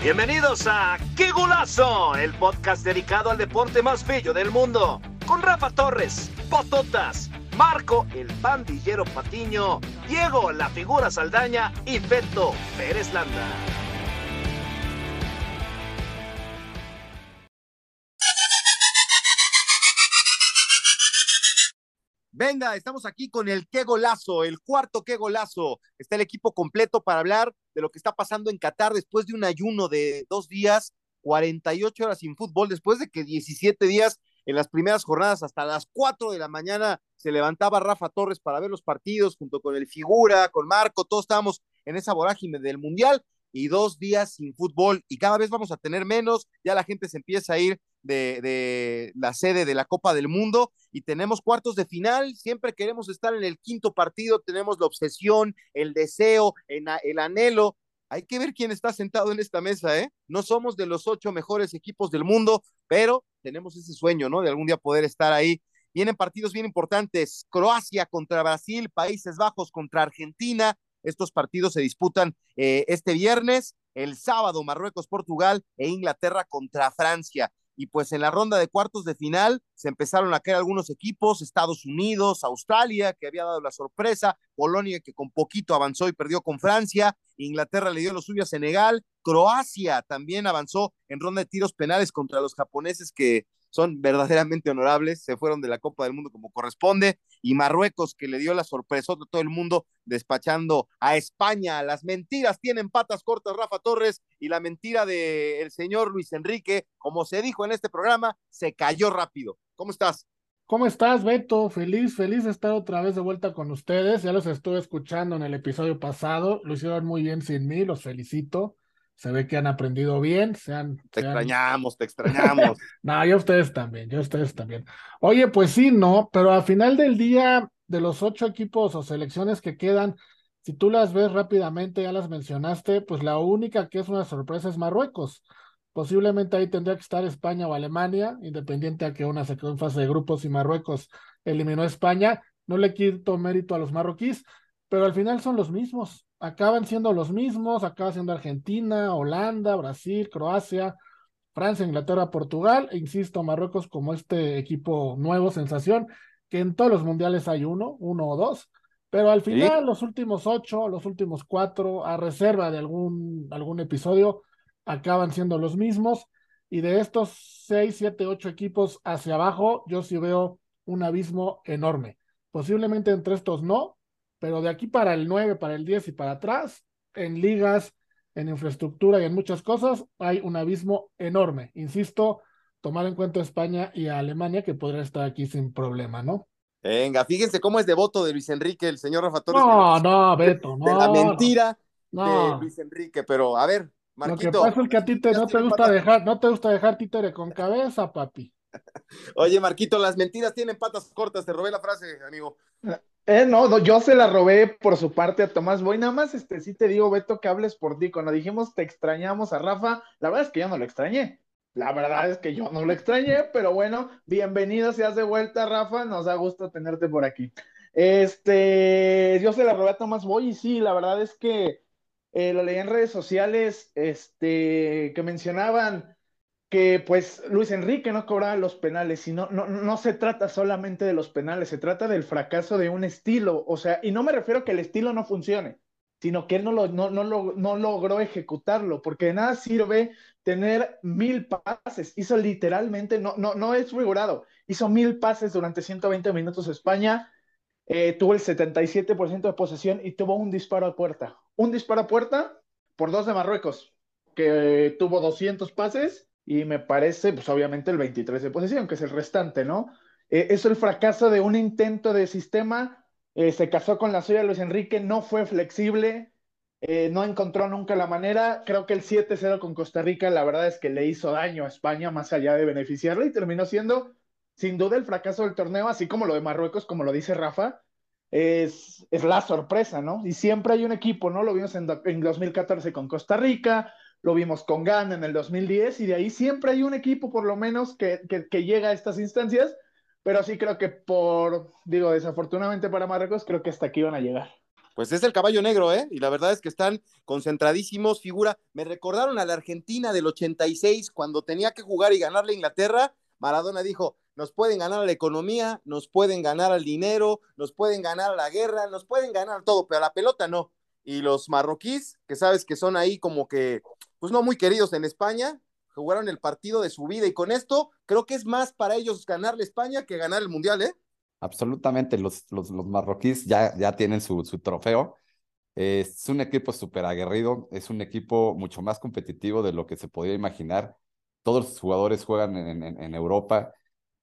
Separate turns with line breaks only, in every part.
Bienvenidos a ¡Qué golazo! El podcast dedicado al deporte más bello del mundo. Con Rafa Torres, Pototas, Marco el pandillero Patiño, Diego la figura Saldaña y Beto Pérez Landa.
Venga, estamos aquí con el qué golazo, el cuarto qué golazo. Está el equipo completo para hablar de lo que está pasando en Qatar después de un ayuno de dos días, 48 horas sin fútbol, después de que 17 días en las primeras jornadas hasta las 4 de la mañana se levantaba Rafa Torres para ver los partidos junto con el figura, con Marco, todos estábamos en esa vorágine del Mundial y dos días sin fútbol y cada vez vamos a tener menos, ya la gente se empieza a ir de, de, la sede de la Copa del Mundo y tenemos cuartos de final, siempre queremos estar en el quinto partido, tenemos la obsesión, el deseo, el anhelo. Hay que ver quién está sentado en esta mesa, ¿eh? No somos de los ocho mejores equipos del mundo, pero tenemos ese sueño, ¿no? De algún día poder estar ahí. Vienen partidos bien importantes, Croacia contra Brasil, Países Bajos contra Argentina. Estos partidos se disputan eh, este viernes, el sábado Marruecos, Portugal e Inglaterra contra Francia y pues en la ronda de cuartos de final se empezaron a caer algunos equipos, Estados Unidos, Australia, que había dado la sorpresa, Polonia, que con poquito avanzó y perdió con Francia, Inglaterra le dio lo suyo a Senegal, Croacia también avanzó en ronda de tiros penales contra los japoneses que son verdaderamente honorables, se fueron de la Copa del Mundo como corresponde, y Marruecos que le dio la sorpresa a todo el mundo despachando a España. Las mentiras tienen patas cortas, Rafa Torres, y la mentira del señor Luis Enrique, como se dijo en este programa, se cayó rápido. ¿Cómo estás?
¿Cómo estás, Beto? Feliz, feliz de estar otra vez de vuelta con ustedes. Ya los estuve escuchando en el episodio pasado. Lo hicieron muy bien sin mí, los felicito se ve que han aprendido bien, se han...
Te extrañamos, te extrañamos.
no, yo ustedes también, yo ustedes también. Oye, pues sí, no, pero al final del día, de los ocho equipos o selecciones que quedan, si tú las ves rápidamente, ya las mencionaste, pues la única que es una sorpresa es Marruecos. Posiblemente ahí tendría que estar España o Alemania, independiente a que una se quedó en fase de grupos y Marruecos eliminó a España. No le quito mérito a los marroquíes, pero al final son los mismos acaban siendo los mismos, acaba siendo Argentina, Holanda, Brasil, Croacia, Francia, Inglaterra, Portugal, e insisto, Marruecos como este equipo nuevo, sensación, que en todos los mundiales hay uno, uno o dos, pero al final los últimos ocho, los últimos cuatro, a reserva de algún, algún episodio, acaban siendo los mismos, y de estos seis, siete, ocho equipos hacia abajo, yo sí veo un abismo enorme. Posiblemente entre estos no, pero de aquí para el 9, para el 10 y para atrás, en ligas, en infraestructura y en muchas cosas, hay un abismo enorme. Insisto, tomar en cuenta España y a Alemania, que podría estar aquí sin problema, ¿no?
Venga, fíjense cómo es devoto de Luis Enrique, el señor Rafa Torres.
No, no, Beto, no.
De la mentira de Luis Enrique, pero a ver, Marquito.
Lo que pasa es que a ti te, no te gusta dejar, no te gusta dejar títere con cabeza, papi.
Oye, Marquito, las mentiras tienen patas cortas, te robé la frase, amigo.
Eh, no, yo se la robé por su parte a Tomás Boy. Nada más, este, sí te digo, Beto, que hables por ti. Cuando dijimos te extrañamos a Rafa, la verdad es que yo no lo extrañé. La verdad es que yo no lo extrañé, pero bueno, bienvenido seas de vuelta, Rafa. Nos da gusto tenerte por aquí. Este, yo se la robé a Tomás Boy y sí, la verdad es que eh, lo leí en redes sociales, este, que mencionaban que pues Luis Enrique no cobraba los penales y no, no, no se trata solamente de los penales, se trata del fracaso de un estilo, o sea, y no me refiero a que el estilo no funcione, sino que él no, lo, no, no, no logró ejecutarlo, porque de nada sirve tener mil pases, hizo literalmente, no, no, no es figurado, hizo mil pases durante 120 minutos España, eh, tuvo el 77% de posesión y tuvo un disparo a puerta, un disparo a puerta por dos de Marruecos, que tuvo 200 pases y me parece, pues obviamente el 23 de posesión, que es el restante, ¿no? Eh, es el fracaso de un intento de sistema, eh, se casó con la suya Luis Enrique, no fue flexible, eh, no encontró nunca la manera, creo que el 7-0 con Costa Rica, la verdad es que le hizo daño a España más allá de beneficiarle y terminó siendo sin duda el fracaso del torneo, así como lo de Marruecos, como lo dice Rafa, es, es la sorpresa, ¿no? Y siempre hay un equipo, ¿no? Lo vimos en, en 2014 con Costa Rica, lo vimos con Ghana en el 2010 y de ahí siempre hay un equipo por lo menos que, que, llega a estas instancias, pero sí creo que por, digo, desafortunadamente para Marruecos, creo que hasta aquí van a llegar.
Pues es el caballo negro, ¿eh? Y la verdad es que están concentradísimos, figura. Me recordaron a la Argentina del 86, cuando tenía que jugar y ganarle a Inglaterra. Maradona dijo, nos pueden ganar a la economía, nos pueden ganar al dinero, nos pueden ganar a la guerra, nos pueden ganar todo, pero a la pelota no. Y los marroquíes, que sabes que son ahí como que, pues no muy queridos en España, jugaron el partido de su vida y con esto creo que es más para ellos ganarle España que ganar el Mundial, ¿eh?
Absolutamente, los, los, los marroquíes ya, ya tienen su, su trofeo. es un equipo súper aguerrido, es un equipo mucho más competitivo de lo que se podía imaginar. Todos los jugadores juegan en, en, en Europa.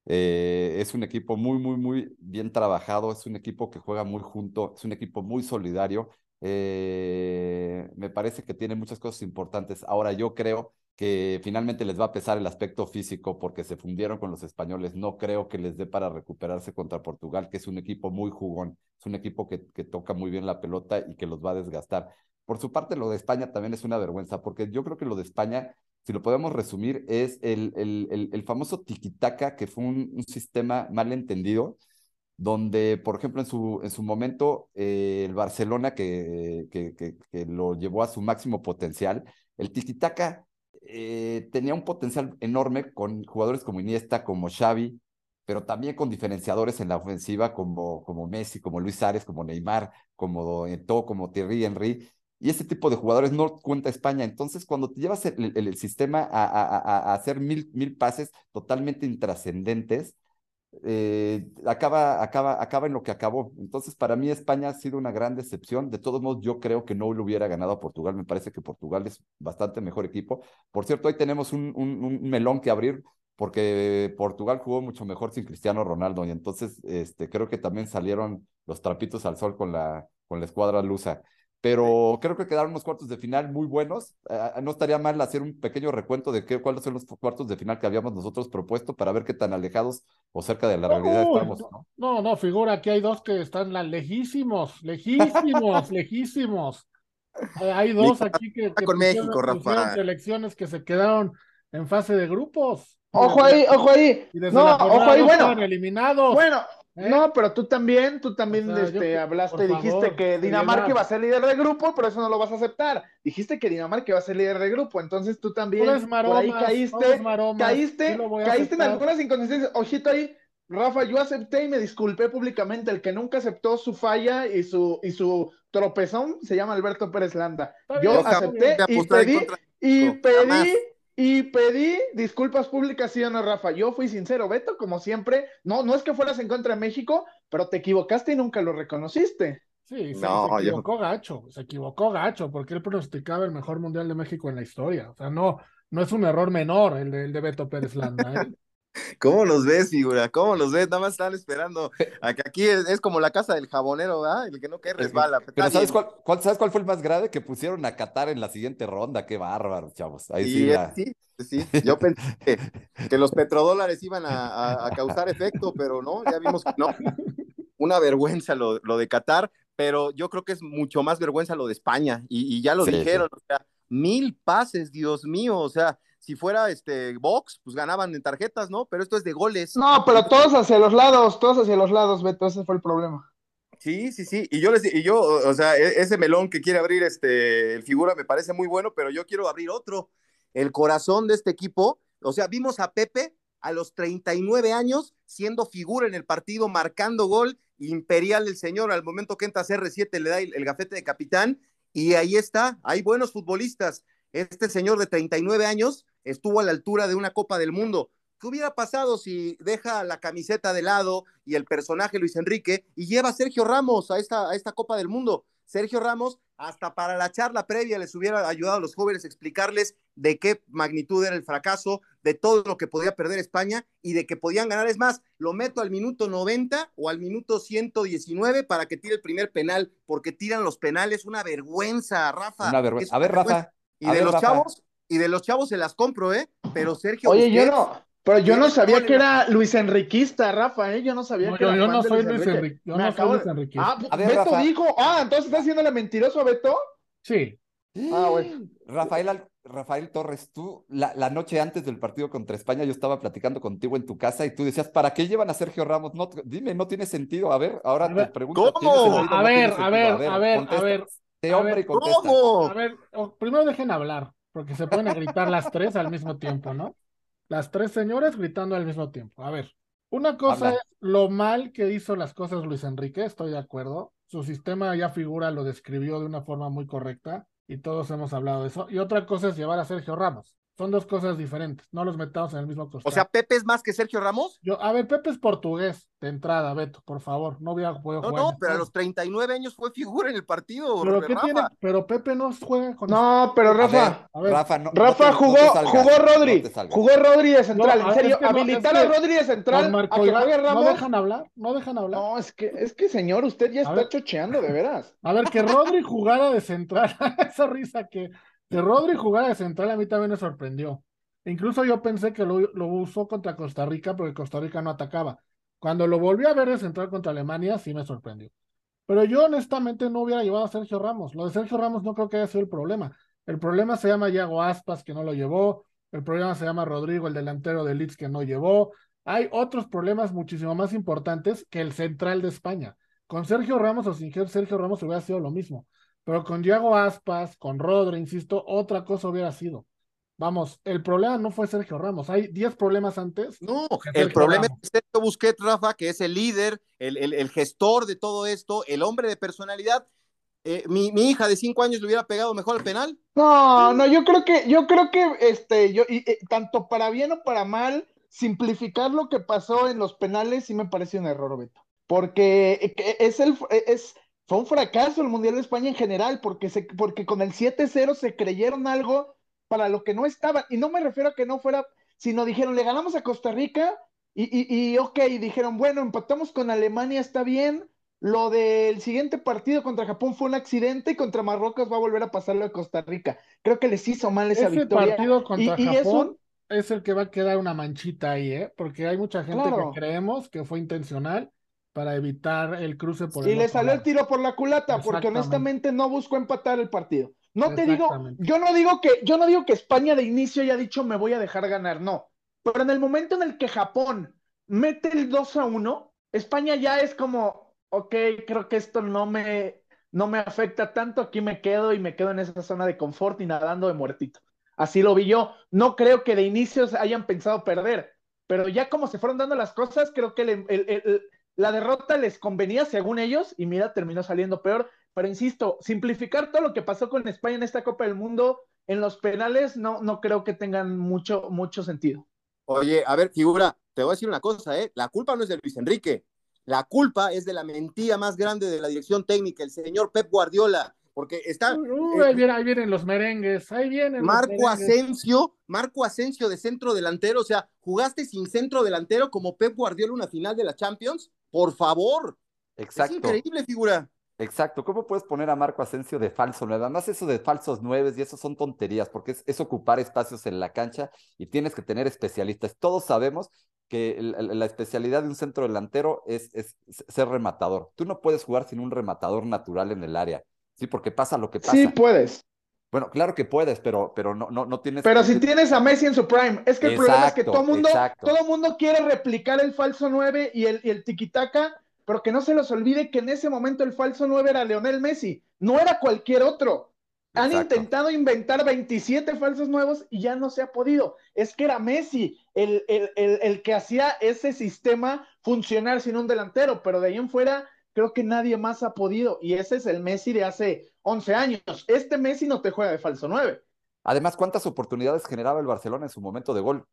Eh, es un equipo muy, muy, muy bien trabajado, es un equipo que juega muy junto, es un equipo muy solidario. Eh, me parece que tiene muchas cosas importantes. Ahora yo creo que finalmente les va a pesar el aspecto físico porque se fundieron con los españoles. No creo que les dé para recuperarse contra Portugal, que es un equipo muy jugón, es un equipo que, que toca muy bien la pelota y que los va a desgastar. Por su parte, lo de España también es una vergüenza, porque yo creo que lo de España, si lo podemos resumir, es el, el, el, el famoso tiquitaca, que fue un, un, sistema mal entendido, donde, por ejemplo, en su, en su momento, eh, el Barcelona, que, que, que, que, lo llevó a su máximo potencial, el tiquitaca eh, tenía un potencial enorme con jugadores como Iniesta, como Xavi, pero también con diferenciadores en la ofensiva como, como Messi, como Luis Ares, como Neymar, como Eto'o, como Thierry Henry. Y ese tipo de jugadores no cuenta España. Entonces, cuando te llevas el, el, el sistema a, a, a, hacer mil, mil pases totalmente intrascendentes, eh, acaba, acaba, acaba en lo que acabó. Entonces, para mí España ha sido una gran decepción. De todos modos, yo creo que no lo hubiera ganado a Portugal. Me parece que Portugal es bastante mejor equipo. Por cierto, hoy tenemos un, un, un melón que abrir porque Portugal jugó mucho mejor sin Cristiano Ronaldo y entonces este, creo que también salieron los trapitos al sol con la, con la escuadra lusa pero creo que quedaron unos cuartos de final muy buenos. Uh, no estaría mal hacer un pequeño recuento de qué, cuáles son los cuartos de final que habíamos nosotros propuesto para ver qué tan alejados o cerca de la realidad
no,
estamos.
¿no? no, no, figura, aquí hay dos que están lejísimos, lejísimos, lejísimos. Hay dos aquí que, que
con pusieron, México, Rafa.
selecciones que se quedaron en fase de grupos.
Ojo ahí, ojo ahí.
Y desde
no,
la
ojo ahí, bueno.
eliminados.
Bueno, ¿Eh? No, pero tú también, tú también o sea, este, yo, hablaste, dijiste favor, que Dinamarca iba a ser líder de grupo, pero eso no lo vas a aceptar. Dijiste que Dinamarca iba a ser líder de grupo, entonces tú también
maromas,
por ahí caíste,
maromas,
caíste, caíste en algunas inconsistencias. Ojito ahí, Rafa, yo acepté y me disculpé públicamente. El que nunca aceptó su falla y su, y su tropezón se llama Alberto Pérez Landa. Yo acepté y pedí, y pedí y pedí disculpas públicas, sí o no, Rafa. Yo fui sincero, Beto, como siempre. No, no es que fueras en contra de México, pero te equivocaste y nunca lo reconociste.
Sí, se, no, se equivocó yo... gacho, se equivocó gacho, porque él pronosticaba el mejor mundial de México en la historia. O sea, no, no es un error menor el de, el de Beto Pérez Landa. ¿eh?
¿Cómo los ves, figura? ¿Cómo los ves? Nada más están esperando. Aquí es, es como la casa del jabonero, ¿verdad? El que no cae resbala.
Pero ¿sabes cuál, cuál, ¿sabes cuál fue el más grave? Que pusieron a Qatar en la siguiente ronda. Qué bárbaro, chavos. Ahí sí,
sí, sí, sí. Yo pensé que, que los petrodólares iban a, a, a, causar efecto, pero no, ya vimos que no. Una vergüenza lo, lo, de Qatar, pero yo creo que es mucho más vergüenza lo de España. Y, y ya lo sí, dijeron, sí. o sea, mil pases, Dios mío, o sea, si fuera este box, pues ganaban en tarjetas, ¿no? Pero esto es de goles.
No, pero todos hacia los lados, todos hacia los lados, Beto, ese fue el problema.
Sí, sí, sí. Y yo les y yo, o sea, ese melón que quiere abrir este el figura me parece muy bueno, pero yo quiero abrir otro. El corazón de este equipo, o sea, vimos a Pepe a los 39 años siendo figura en el partido, marcando gol, imperial el señor, al momento que entra CR7 le da el, el gafete de capitán y ahí está, hay buenos futbolistas. Este señor de 39 años estuvo a la altura de una Copa del Mundo. ¿Qué hubiera pasado si deja la camiseta de lado y el personaje Luis Enrique y lleva a Sergio Ramos a esta, a esta Copa del Mundo? Sergio Ramos, hasta para la charla previa les hubiera ayudado a los jóvenes a explicarles de qué magnitud era el fracaso, de todo lo que podía perder España y de que podían ganar. Es más, lo meto al minuto 90 o al minuto 119 para que tire el primer penal, porque tiran los penales. Una vergüenza, Rafa.
Una vergüenza. A ver, Rafa.
Y de ver, los Rafa. chavos, y de los chavos se las compro, ¿eh? Pero Sergio.
Oye, Busquets, yo no. Pero yo no sabía que era Luis Enriquista, Rafa, ¿eh? Yo no sabía
no,
que
yo,
era
yo no soy Luis Enrique. Yo no soy Luis Enrique.
Ah, a ver, Beto Rafa. dijo. Ah, entonces estás haciéndole mentiroso a Beto.
Sí.
Ah, bueno.
Rafael, Rafael Torres, tú la, la, noche antes del partido contra España, yo estaba platicando contigo en tu casa y tú decías, ¿para qué llevan a Sergio Ramos? No, dime, no tiene sentido. A ver, ahora te pregunto.
¿Cómo? a, ver, a, ver, a ver, a ver, a ver,
hombre
¿Cómo? A ver, primero dejen hablar, porque se pueden gritar las tres al mismo tiempo, ¿no? Las tres señoras gritando al mismo tiempo. A ver, una cosa es lo mal que hizo las cosas Luis Enrique, estoy de acuerdo. Su sistema ya figura, lo describió de una forma muy correcta y todos hemos hablado de eso. Y otra cosa es llevar a Sergio Ramos. Son dos cosas diferentes, no los metamos en el mismo costal.
O sea, ¿Pepe es más que Sergio Ramos?
Yo, a ver, Pepe es portugués de entrada, Beto, por favor, no voy a
jugar. No, no, pero a los 39 años fue figura en el partido.
Pero, ¿qué tiene? pero Pepe no juega con
No, pero Rafa, Rafa, no, Rafa jugó, jugó Rodri, jugó Rodri de central, en serio, habilitar a Rodri de central, a que
Ramos. No dejan hablar, no dejan hablar.
No, es que, es que señor, usted ya está chocheando, de veras.
A ver, que Rodri jugara de central, esa risa que, que Rodri jugara de central a mí también me sorprendió. Incluso yo pensé que lo, lo, usó contra Costa Rica porque Costa Rica no atacaba. Cuando lo volví a ver de central contra Alemania, sí me sorprendió. Pero yo honestamente no hubiera llevado a Sergio Ramos. Lo de Sergio Ramos no creo que haya sido el problema. El problema se llama Yago Aspas, que no lo llevó. El problema se llama Rodrigo, el delantero de Leeds, que no llevó. Hay otros problemas muchísimo más importantes que el central de España. Con Sergio Ramos o sin Sergio Ramos hubiera sido lo mismo. Pero con Yago Aspas, con Rodri, insisto, otra cosa hubiera sido. Vamos, el problema no fue Sergio Ramos, hay 10 problemas antes.
No, el problema es Sergio Busquets, Rafa, que es el líder, el, el, gestor de todo esto, el hombre de personalidad. Eh, mi, mi, hija de 5 años le hubiera pegado mejor al penal.
No, no, yo creo que, yo creo que este, yo, y, eh, tanto para bien o para mal, simplificar lo que pasó en los penales sí me parece un error, Beto. Porque eh, es el, es, fue un fracaso el Mundial de España en general, porque, se, porque con el 7-0 se creyeron algo para lo que no estaban. Y no me refiero a que no fuera, sino dijeron, le ganamos a Costa Rica y, y, y ok, dijeron, bueno, empatamos con Alemania, está bien. Lo del siguiente partido contra Japón fue un accidente y contra Marruecos va a volver a pasarlo a Costa Rica. Creo que les hizo mal esa
Ese
victoria.
partido contra Japón es, el que va a quedar una manchita ahí, ¿eh? Porque hay mucha gente que creemos que fue intencional para evitar el cruce por
y Y le salió el tiro por la culata, porque honestamente no buscó empatar el partido. No te digo, yo no digo que, yo no digo que España de inicio haya dicho me voy a dejar ganar, no. Pero en el momento en el que Japón mete el 2 a 1, España ya es como, ok, creo que esto no me, no me afecta tanto, aquí me quedo y me quedo en esa zona de confort y nadando de muertito. Así lo vi yo. No creo que de inicio hayan pensado perder, pero ya como se fueron dando las cosas, creo que la derrota les convenía según ellos y mira, terminó saliendo peor. Pero insisto, simplificar todo lo que pasó con España en esta Copa del Mundo en los penales no, no creo que tengan mucho, mucho sentido.
Oye, a ver, figura, te voy a decir una cosa, ¿eh? La culpa no es de Luis Enrique. La culpa es de la mentira más grande de la dirección técnica, el señor Pep Guardiola, porque está.
Uh, ahí, vienen, los merengues, ahí vienen.
Marco Asensio, Marco Asensio de centro delantero, o sea, jugaste sin centro delantero como Pep Guardiola una final de la Champions, por favor.
Exacto.
Es increíble, figura.
Exacto, ¿cómo puedes poner a Marco Asensio de falso nueve? Además, eso de falsos nueve y eso son tonterías, porque es, ocupar espacios en la cancha y tienes que tener especialistas. Todos sabemos que la, especialidad de un centro delantero es, es, ser rematador. Tú no puedes jugar sin un rematador natural en el área, ¿sí? Porque pasa lo que pasa.
Sí, puedes.
Bueno, claro que puedes, pero, pero no, no, no tienes.
Pero si tienes a Messi en su prime, es que el problema es que todo mundo, todo mundo quiere replicar el falso 9 y el, y el tiquitaca pero que no se los olvide que en ese momento el falso 9 era Leonel Messi, no era cualquier otro. Han intentado inventar 27 falsos nuevos y ya no se ha podido. Es que era Messi el, el, que hacía ese sistema funcionar sin un delantero, pero de ahí en fuera creo que nadie más ha podido. Y ese es el Messi de hace 11 años. Este Messi no te juega de falso 9.
Además, ¿cuántas oportunidades generaba el Barcelona en su momento de gol?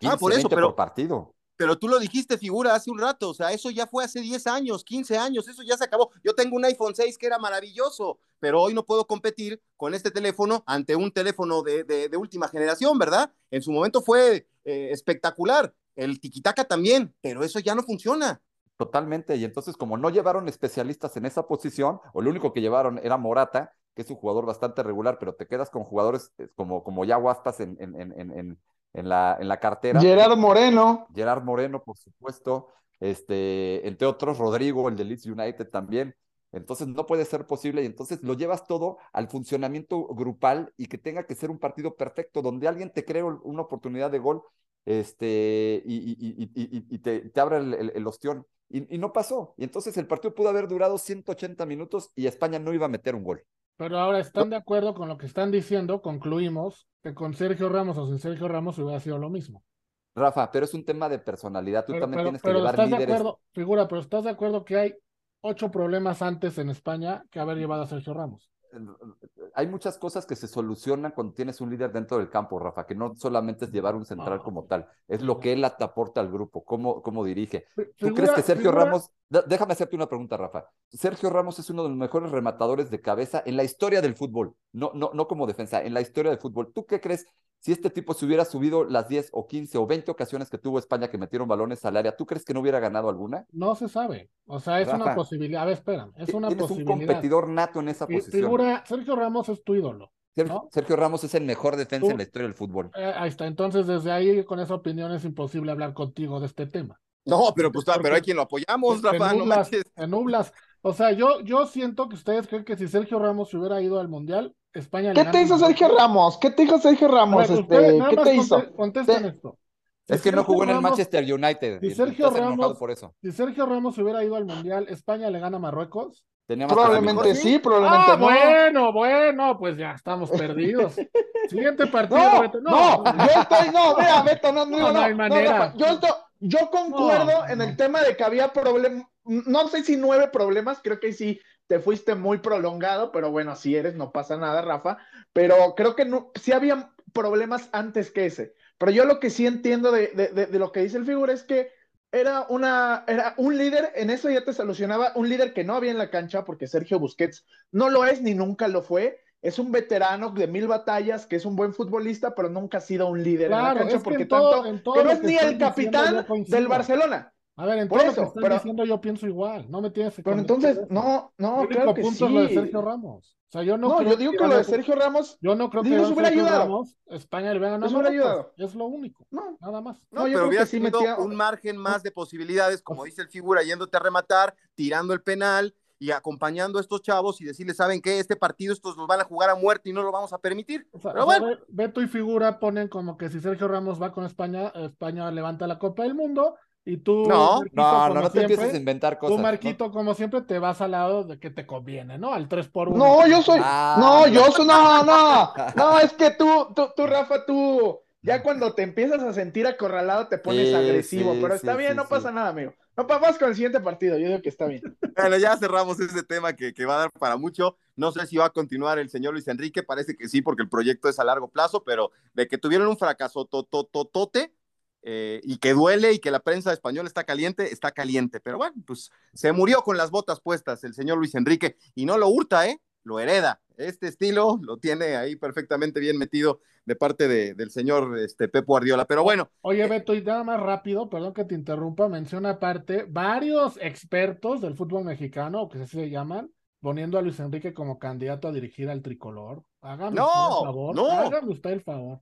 15, ah, por eso, pero, por partido.
Pero tú lo dijiste, figura, hace un rato, o sea, eso ya fue hace 10 años, 15 años, eso ya se acabó. Yo tengo un iPhone 6 que era maravilloso, pero hoy no puedo competir con este teléfono ante un teléfono de, de, última generación, ¿verdad? En su momento fue eh, espectacular, el tiquitaca también, pero eso ya no funciona.
Totalmente, y entonces como no llevaron especialistas en esa posición, o lo único que llevaron era Morata, que es un jugador bastante regular, pero te quedas con jugadores eh, como, como ya Guaspas en, en, en en la, en la cartera.
Gerard Moreno.
Gerard Moreno, por supuesto. Este, entre otros, Rodrigo, el de Leeds United también. Entonces no puede ser posible y entonces lo llevas todo al funcionamiento grupal y que tenga que ser un partido perfecto donde alguien te cree una oportunidad de gol este, y, te, abre el, el, ostión. Y, no pasó. Y entonces el partido pudo haber durado 180 minutos y España no iba a meter un gol.
Pero ahora están de acuerdo con lo que están diciendo, concluimos que con Sergio Ramos o sin Sergio Ramos hubiera sido lo mismo.
Rafa, pero es un tema de personalidad. Tú también tienes que llevar
estás
líderes.
De acuerdo, figura, pero ¿estás de acuerdo que hay ocho problemas antes en España que haber llevado a Sergio Ramos.
Hay muchas cosas que se solucionan cuando tienes un líder dentro del campo, Rafa, que no solamente es llevar un central como tal, es lo que él aporta al grupo, cómo, cómo dirige. ¿Tú crees que Sergio Ramos, déjame hacerte una pregunta, Rafa, Sergio Ramos es uno de los mejores rematadores de cabeza en la historia del fútbol, no, no, no como defensa, en la historia del fútbol. ¿Tú qué crees si este tipo se hubiera subido las 10 o 15 o 20 ocasiones que tuvo España que metieron balones al área, ¿tú crees que no hubiera ganado alguna?
No se sabe. O sea, es una posibilidad. A ver, espera, es una posibilidad.
un competidor nato en esa posición. Figura,
Sergio Ramos es tu ídolo.
Sergio, Ramos es el mejor defensa en la historia del fútbol.
Eh, ahí está. Entonces, desde ahí, con esa opinión, es imposible hablar contigo de este tema.
No, pero pues, pero hay quien lo apoyamos, Rafa.
En nublas, O sea, yo, yo siento que ustedes creen que si Sergio Ramos se hubiera ido al Mundial, España
¿Qué te hizo Sergio Ramos? ¿Qué te dijo Sergio Ramos? este, ¿Qué te hizo?
Contesten esto.
es que no jugó en el Manchester United.
Si Sergio, Ramos, por eso. si Sergio Ramos hubiera ido al Mundial, ¿España le gana a Marruecos?
probablemente sí, probablemente
ah, no. Bueno, bueno, pues ya estamos perdidos. Siguiente partido.
No, no, yo estoy, no, vea, Beto, no, no, no, no, hay manera. yo, yo concuerdo en el tema de que había problemas, no sé si nueve problemas, creo que sí te fuiste muy prolongado, pero bueno, si eres, no pasa nada, Rafa. Pero creo que no, sí había problemas antes que ese. Pero yo lo que sí entiendo de, de, lo que dice el figura es que era, una, era un líder, en eso ya te solucionaba, un líder que no había en la cancha, porque Sergio Busquets no lo es ni nunca lo fue. Es un veterano de mil batallas, que es un buen futbolista, pero nunca ha sido un líder en la cancha, porque tanto que no es ni el capitán del Barcelona.
A ver, en todo lo que estás diciendo yo pienso igual, no me tienes que
Pero entonces, no, no,
el claro que punto es lo de Sergio Ramos. O sea, yo no,
no
creo
yo digo que, lo de Sergio Ramos,
yo no creo que
hubiera
Sergio
ayudado.
Ramos, España le hubiera ganado.
hubiera ayudado.
Es lo único, no, nada más.
No, pero hubiera sí tenido un margen más de posibilidades, como dice el figura, yéndote a rematar, tirando el penal y acompañando a estos chavos y decirles, ¿saben qué? Este partido estos los van a jugar a muerte y no lo vamos a permitir. Pero bueno.
Beto y Figura ponen como que si Sergio Ramos va con España, España levanta la Copa del Mundo y tú,
no, no, no, no te empieces a inventar cosas.
Tú, Marquito, como siempre, te vas al lado de que te conviene, ¿no? Al 3 por 1
No, yo soy. Ah. no, yo soy. No, no. No, es que tú, tú, tú, Rafa, tú. Ya cuando te empiezas a sentir acorralado te pones agresivo, pero está bien, no pasa nada, amigo. No vamos con el siguiente partido, yo digo que está bien.
Bueno, ya cerramos ese tema que, que, va a dar para mucho. No sé si va a continuar el señor Luis Enrique, parece que sí, porque el proyecto es a largo plazo, pero de que tuvieron un fracaso totototote, eh, y que duele y que la prensa española está caliente, está caliente. Pero bueno, pues se murió con las botas puestas el señor Luis Enrique y no lo hurta, ¿eh? Lo hereda. Este estilo lo tiene ahí perfectamente bien metido de parte de, del señor este, Pepo Guardiola. Pero bueno.
Oye, Beto, y nada más rápido, perdón que te interrumpa, menciona aparte, varios expertos del fútbol mexicano, que así se llaman, poniendo a Luis Enrique como candidato a dirigir al tricolor. Hágame no, el favor. No. Hágame usted el favor.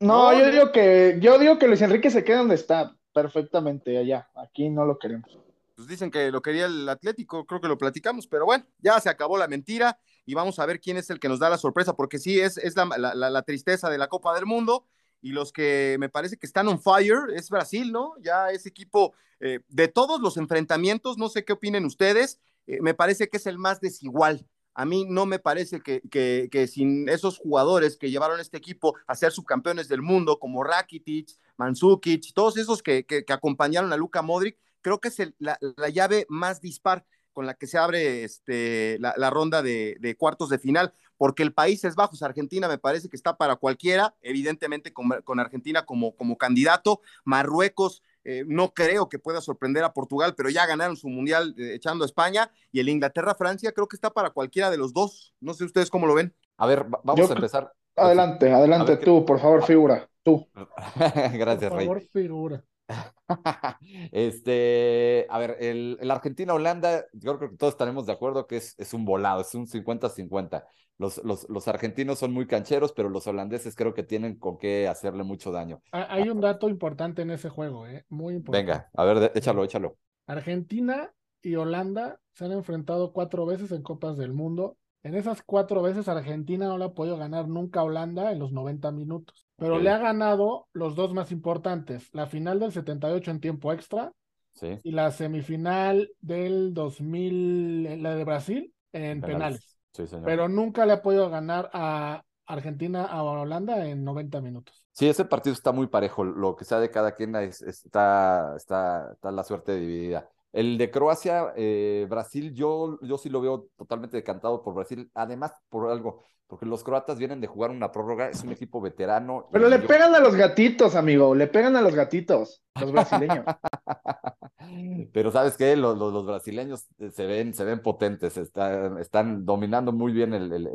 No, yo digo que, yo digo que Luis Enrique se queda donde está, perfectamente allá. Aquí no lo queremos.
Pues dicen que lo quería el Atlético, creo que lo platicamos, pero bueno, ya se acabó la mentira y vamos a ver quién es el que nos da la sorpresa, porque sí, es, es la, tristeza de la Copa del Mundo y los que me parece que están on fire es Brasil, ¿no? Ya ese equipo eh, de todos los enfrentamientos, no sé qué opinen ustedes, eh, me parece que es el más desigual a mí no me parece que, que, sin esos jugadores que llevaron este equipo a ser subcampeones del mundo, como Rakitic, Mandzukic, todos esos que, acompañaron a Luka Modric, creo que es la, llave más dispar con la que se abre este, la, ronda de, cuartos de final, porque el Países Bajos, Argentina, me parece que está para cualquiera, evidentemente con, con Argentina como, como candidato, Marruecos eh, no creo que pueda sorprender a Portugal, pero ya ganaron su mundial eh, echando a España. Y el Inglaterra-Francia creo que está para cualquiera de los dos. No sé ustedes cómo lo ven.
A ver, vamos a empezar.
Adelante, adelante tú, por favor, figura. Tú.
Gracias,
Por favor, figura.
este, a ver, el, el Argentina-Holanda, yo creo que todos estaremos de acuerdo que es, es un volado, es un 50-50. Los, los, los, argentinos son muy cancheros, pero los holandeses creo que tienen con qué hacerle mucho daño.
Hay un dato importante en ese juego, ¿eh? muy importante.
Venga, a ver, échalo, échalo.
Argentina y Holanda se han enfrentado cuatro veces en Copas del Mundo. En esas cuatro veces Argentina no le ha podido ganar nunca a Holanda en los 90 minutos, pero le ha ganado los dos más importantes, la final del 78 en tiempo extra
Sí.
y la semifinal del 2000, la de Brasil, en penales.
Sí, señor.
Pero nunca le ha podido ganar a Argentina a Holanda en 90 minutos.
Sí, ese partido está muy parejo. Lo que sea de cada quien es- está, está, está la suerte dividida. El de Croacia, eh, Brasil, yo, yo sí lo veo totalmente decantado por Brasil. Además, por algo, porque los croatas vienen de jugar una prórroga, es un equipo veterano.
Pero le
yo-
pegan a los gatitos, amigo, le pegan a los gatitos, los brasileños.
Pero ¿sabes qué? Los, los, los brasileños eh, se ven, se ven potentes, están, están dominando muy bien el- el-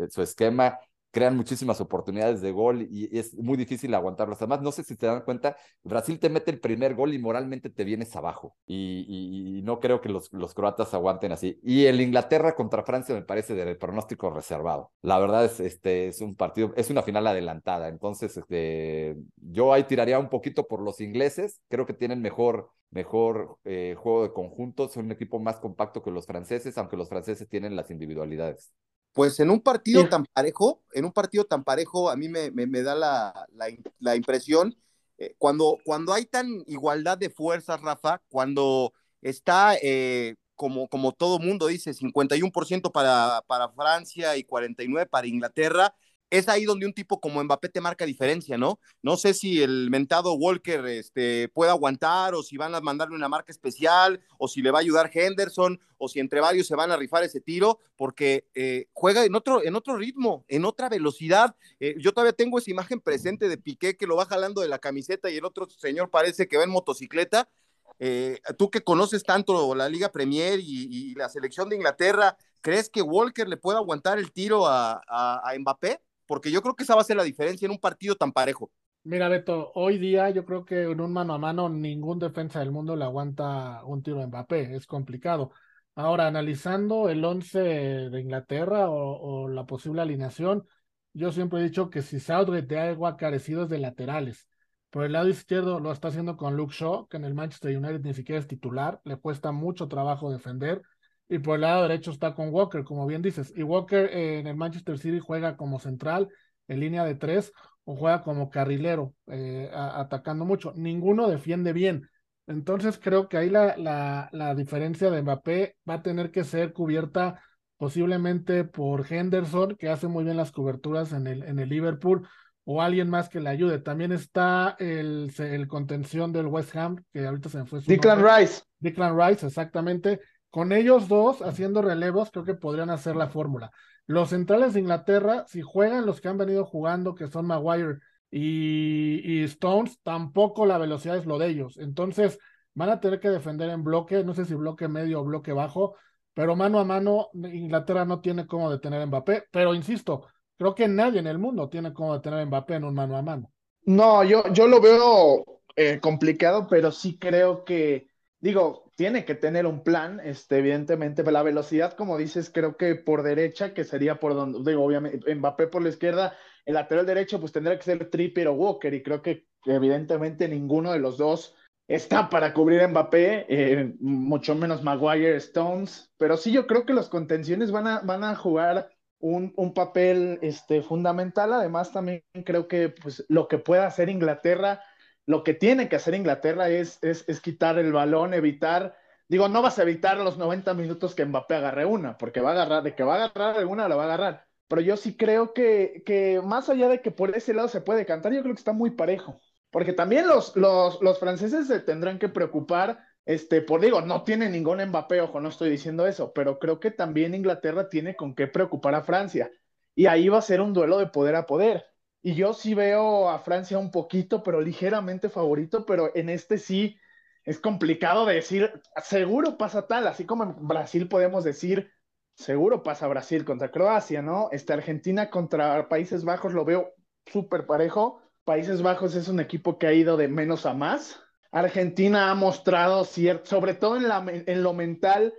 el- su esquema, crean muchísimas oportunidades de gol y es muy difícil aguantarlos. Además, no sé si te dan cuenta, Brasil te mete el primer gol y moralmente te vienes abajo. Y, no creo que los, croatas aguanten así. Y el Inglaterra contra Francia me parece de pronóstico reservado. La verdad es, este, es un partido, es una final adelantada. Entonces, este, yo ahí tiraría un poquito por los ingleses. Creo que tienen mejor, mejor eh, juego de conjunto. Son un equipo más compacto que los franceses, aunque los franceses tienen las individualidades.
Pues en un partido
Sí.
tan parejo, en un partido tan parejo, a mí me, me- me da la, la impresión, eh, cuando, cuando hay tan igualdad de fuerzas, Rafa, cuando está, eh, como, como todo mundo dice, 51% para, para Francia y 49% para Inglaterra, es ahí donde un tipo como Mbappé te marca diferencia, ¿no? No sé si el mentado Walker este, puede aguantar o si van a mandarle una marca especial o si le va a ayudar Henderson o si entre varios se van a rifar ese tiro porque eh, juega en otro, en otro ritmo, en otra velocidad. Eh, yo todavía tengo esa imagen presente de Piqué que lo va jalando de la camiseta y el otro señor parece que va en motocicleta. Eh, tú que conoces tanto la Liga Premier y, la selección de Inglaterra, ¿crees que Walker le puede aguantar el tiro a, a Mbappé? Porque yo creo que esa va a ser la diferencia en un partido tan parejo.
Mira, Beto, hoy día yo creo que en un mano a mano ningún defensa del mundo le aguanta un tiro a Mbappé, es complicado. Ahora, analizando el 11 de Inglaterra o, o la posible alineación, yo siempre he dicho que si Southgate de algo ha carecido es de laterales. Por el lado izquierdo lo está haciendo con Luke Shaw, que en el Manchester United ni siquiera es titular, le cuesta mucho trabajo defender. Y por el lado derecho está con Walker, como bien dices. Y Walker eh, en el Manchester City juega como central, en línea de tres, o juega como carrilero, eh, a- atacando mucho. Ninguno defiende bien. Entonces creo que ahí la, la, la diferencia de Mbappé va a tener que ser cubierta posiblemente por Henderson, que hace muy bien las coberturas en el, en el Liverpool, o alguien más que le ayude. También está el, el contención del West Ham, que ahorita se me fue su
Declan
nombre.
Rice.
Declan Rice, exactamente. Con ellos dos haciendo relevos, creo que podrían hacer la fórmula. Los centrales de Inglaterra, si juegan los que han venido jugando, que son Maguire y, Stones, tampoco la velocidad es lo de ellos. Entonces, van a tener que defender en bloque, no sé si bloque medio o bloque bajo, pero mano a mano, Inglaterra no tiene cómo detener a Mbappé. Pero insisto, creo que nadie en el mundo tiene cómo detener a Mbappé en un mano a mano.
No, yo, yo lo veo eh, complicado, pero sí creo que, digo, tiene que tener un plan, este, evidentemente, pero la velocidad, como dices, creo que por derecha, que sería por donde, digo, obviamente, Mbappé por la izquierda, el lateral derecho, pues tendría que ser Trippier o Walker, y creo que evidentemente ninguno de los dos está para cubrir a Mbappé, eh, mucho menos Maguire, Stones, pero sí yo creo que los contenciones van a, van a jugar un, un papel este, fundamental. Además, también creo que pues, lo que pueda hacer Inglaterra, lo que tiene que hacer Inglaterra es, es, es, quitar el balón, evitar. Digo, no vas a evitar los 90 minutos que Mbappé agarre una, porque va a agarrar, de que va a agarrar alguna, la va a agarrar. Pero yo sí creo que, que más allá de que por ese lado se puede cantar, yo creo que está muy parejo. Porque también los, los, los franceses se tendrán que preocupar este, por digo, no tiene ningún Mbappé, ojo, no estoy diciendo eso, pero creo que también Inglaterra tiene con qué preocupar a Francia. Y ahí va a ser un duelo de poder a poder. Y yo sí veo a Francia un poquito, pero ligeramente favorito, pero en este sí es complicado de decir, seguro pasa tal, así como en Brasil podemos decir, seguro pasa Brasil contra Croacia, ¿no? Este Argentina contra Países Bajos lo veo súper parejo. Países Bajos es un equipo que ha ido de menos a más, Argentina ha mostrado, cierto, sobre todo en, lo mental,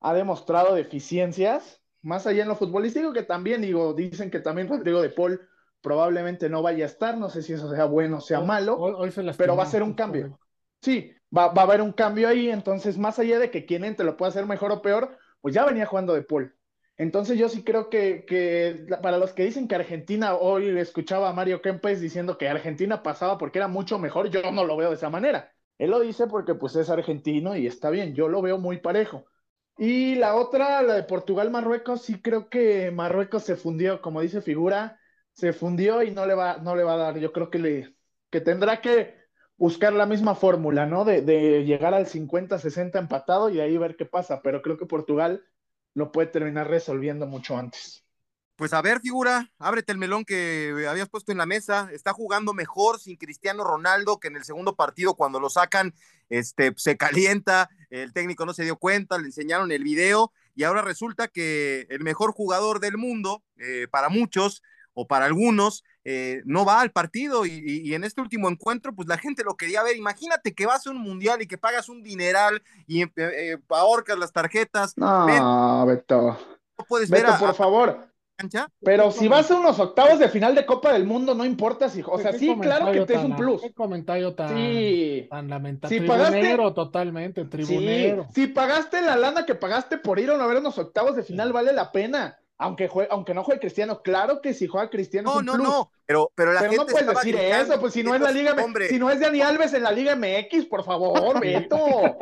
ha demostrado deficiencias, más allá en lo futbolístico, que también, digo, dicen que también Rodrigo de Paul probablemente no vaya a estar, no sé si eso sea bueno o sea malo,
hoy, hoy
pero va a ser un cambio. Sí, va, va a haber un cambio ahí, entonces más allá de que quien entre lo pueda hacer mejor o peor, pues ya venía jugando de Paul. Entonces yo sí creo que, que, para los que dicen que Argentina, hoy escuchaba a Mario Kempes diciendo que Argentina pasaba porque era mucho mejor, yo no lo veo de esa manera. Él lo dice porque pues es argentino y está bien, yo lo veo muy parejo. Y la otra, la de Portugal-Marruecos, sí creo que Marruecos se fundió, como dice Figura, se fundió y no le va, no le va a dar. Yo creo que, le, que tendrá que buscar la misma fórmula, ¿no? De, de llegar al 50-60 empatado y ahí ver qué pasa. Pero creo que Portugal lo puede terminar resolviendo mucho antes.
Pues a ver, figura, ábrete el melón que habías puesto en la mesa. Está jugando mejor sin Cristiano Ronaldo que en el segundo partido cuando lo sacan, este, se calienta, el técnico no se dio cuenta, le enseñaron el video y ahora resulta que el mejor jugador del mundo, eh, para muchos o para algunos, eh, no va al partido y, en este último encuentro, pues la gente lo quería ver. Imagínate que vas a un mundial y que pagas un dineral y eh, ahorcas las tarjetas.
No, Beto.
No puedes ver
por favor pero si vas a unos octavos de final de Copa del Mundo, no importa si, o sea, sí, claro que te es un plus.
Qué comentario tan, tan lamentable.
Si
tribunero, totalmente, tribunero.
si pagaste la lana que pagaste por ir a ver unos octavos de final, vale la pena. Aunque, aunque no juegue Cristiano, claro que si juega Cristiano.
No,
es un
no,
plus.
no, pero, pero la
pero no puedes decir eso, pues si no es la Liga, si no es Dani Alves en la Liga MX, por favor, Beto.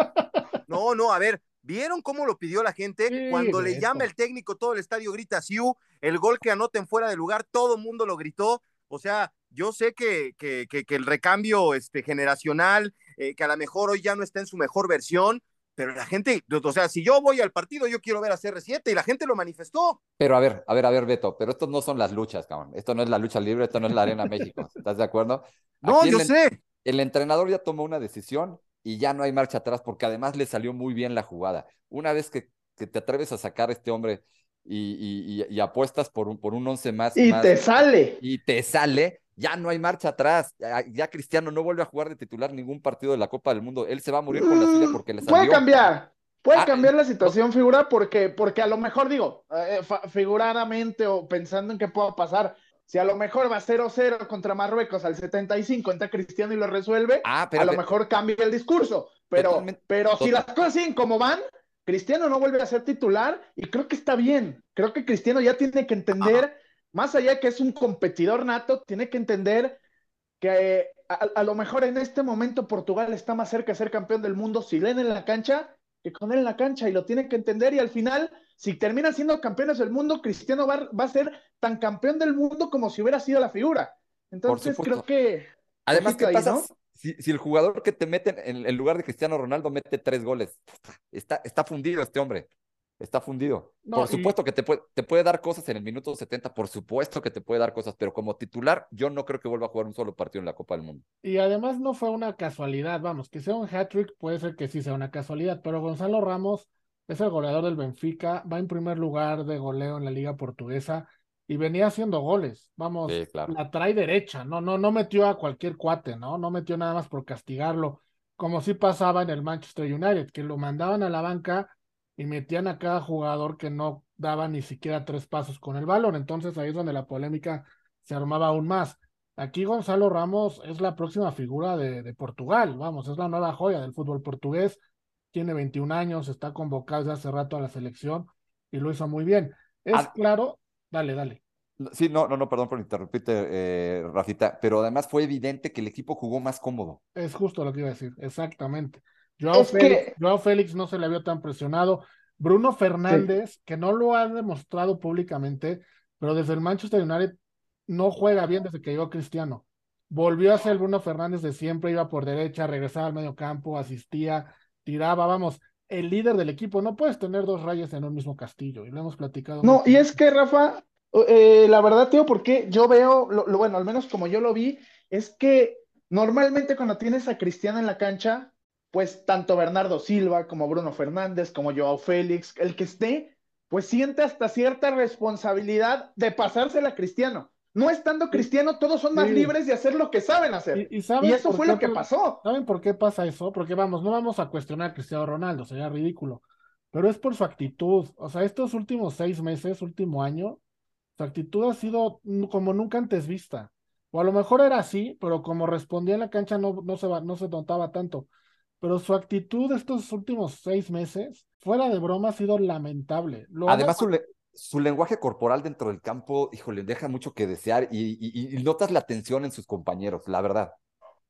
No, no, a ver, ¿Vieron cómo lo pidió la gente? Cuando le llama el técnico, todo el estadio grita Siu, el gol que anoten fuera de lugar, todo el mundo lo gritó. O sea, yo sé que, que, que, el recambio este, generacional, eh, que a lo mejor hoy ya no está en su mejor versión, pero la gente, o sea, si yo voy al partido, yo quiero ver a CR7 y la gente lo manifestó.
Pero a ver, a ver, a ver, Beto, pero estos no son las luchas, cabrón. Esto no es la lucha libre, esto no es la Arena México. ¿Estás de acuerdo?
no, yo sé.
El entrenador ya tomó una decisión y ya no hay marcha atrás porque además le salió muy bien la jugada. Una vez que, que te atreves a sacar a este hombre y, y, apuestas por un, por un once más.
Y te sale.
Y te sale, ya no hay marcha atrás. Ya, Cristiano no vuelve a jugar de titular ningún partido de la Copa del Mundo. Él se va a morir con la suya mm, porque le salió.
Puede cambiar. Puede ah, cambiar la situación, figura, porque, porque a lo mejor digo, eh, figuradamente o pensando en qué pueda pasar, si a lo mejor va 0-0 contra Marruecos al 75, entra Cristiano y lo resuelve, ah, a lo mejor cambia el discurso. Pero, pero si las cosas siguen como van, Cristiano no vuelve a ser titular y creo que está bien. Creo que Cristiano ya tiene que entender, más allá que es un competidor nato, tiene que entender que a, lo mejor en este momento Portugal está más cerca de ser campeón del mundo si leen en la cancha que con él en la cancha y lo tiene que entender y al final si terminan siendo campeones del mundo, Cristiano va, a ser tan campeón del mundo como si hubiera sido la figura. Entonces creo que...
Además, ¿qué pasa? Si, el jugador que te mete en, lugar de Cristiano Ronaldo mete tres goles, está, está fundido este hombre. Está fundido. por supuesto que te puede, te puede dar cosas en el minuto 70, por supuesto que te puede dar cosas, pero como titular, yo no creo que vuelva a jugar un solo partido en la Copa del Mundo.
Y además no fue una casualidad, vamos, que sea un hat-trick puede ser que sí sea una casualidad, pero Gonzalo Ramos es el goleador del Benfica, va en primer lugar de goleo en la liga portuguesa y venía haciendo goles. Vamos, la trae derecha, no, no, no metió a cualquier cuate, ¿no? No metió nada más por castigarlo, como si pasaba en el Manchester United, que lo mandaban a la banca y metían a cada jugador que no daba ni siquiera tres pasos con el balón. Entonces ahí es donde la polémica se armaba aún más. Aquí Gonzalo Ramos es la próxima figura de, de Portugal, vamos, es la nueva joya del fútbol portugués tiene 21 años, está convocado desde hace rato a la selección y lo hizo muy bien. Es ah. claro, dale, dale.
Sí, no, no, no, perdón por interrumpirte, eh, Rafita, pero además fue evidente que el equipo jugó más cómodo.
Es justo lo que iba a decir, exactamente. Joao, Félix, Félix, no se le vio tan presionado. Bruno Fernández, que no lo ha demostrado públicamente, pero desde el Manchester United no juega bien desde que llegó Cristiano. Volvió a ser Bruno Fernández de siempre, iba por derecha, regresaba al medio campo, asistía, tiraba, vamos, el líder del equipo. No puedes tener dos rayas en un mismo castillo, y lo hemos platicado.
No, y es que, Rafa, eh, la verdad, tío, porque yo veo, lo, bueno, al menos como yo lo vi, es que normalmente cuando tienes a Cristiano en la cancha, pues tanto Bernardo Silva como Bruno Fernández, como Joao Félix, el que esté, pues siente hasta cierta responsabilidad de pasársela a Cristiano no estando cristiano, todos son más libres de hacer lo que saben hacer. Y, eso fue lo que pasó.
¿Saben por qué pasa eso? Porque vamos, no vamos a cuestionar a Cristiano Ronaldo, sería ridículo. Pero es por su actitud. O sea, estos últimos seis meses, último año, su actitud ha sido como nunca antes vista. O a lo mejor era así, pero como respondía en la cancha no, no, se, no se notaba tanto. Pero su actitud estos últimos seis meses, fuera de broma, ha sido lamentable. Lo
Además, su, le- su lenguaje corporal dentro del campo, híjole, deja mucho que desear y, y- y notas la tensión en sus compañeros, la verdad.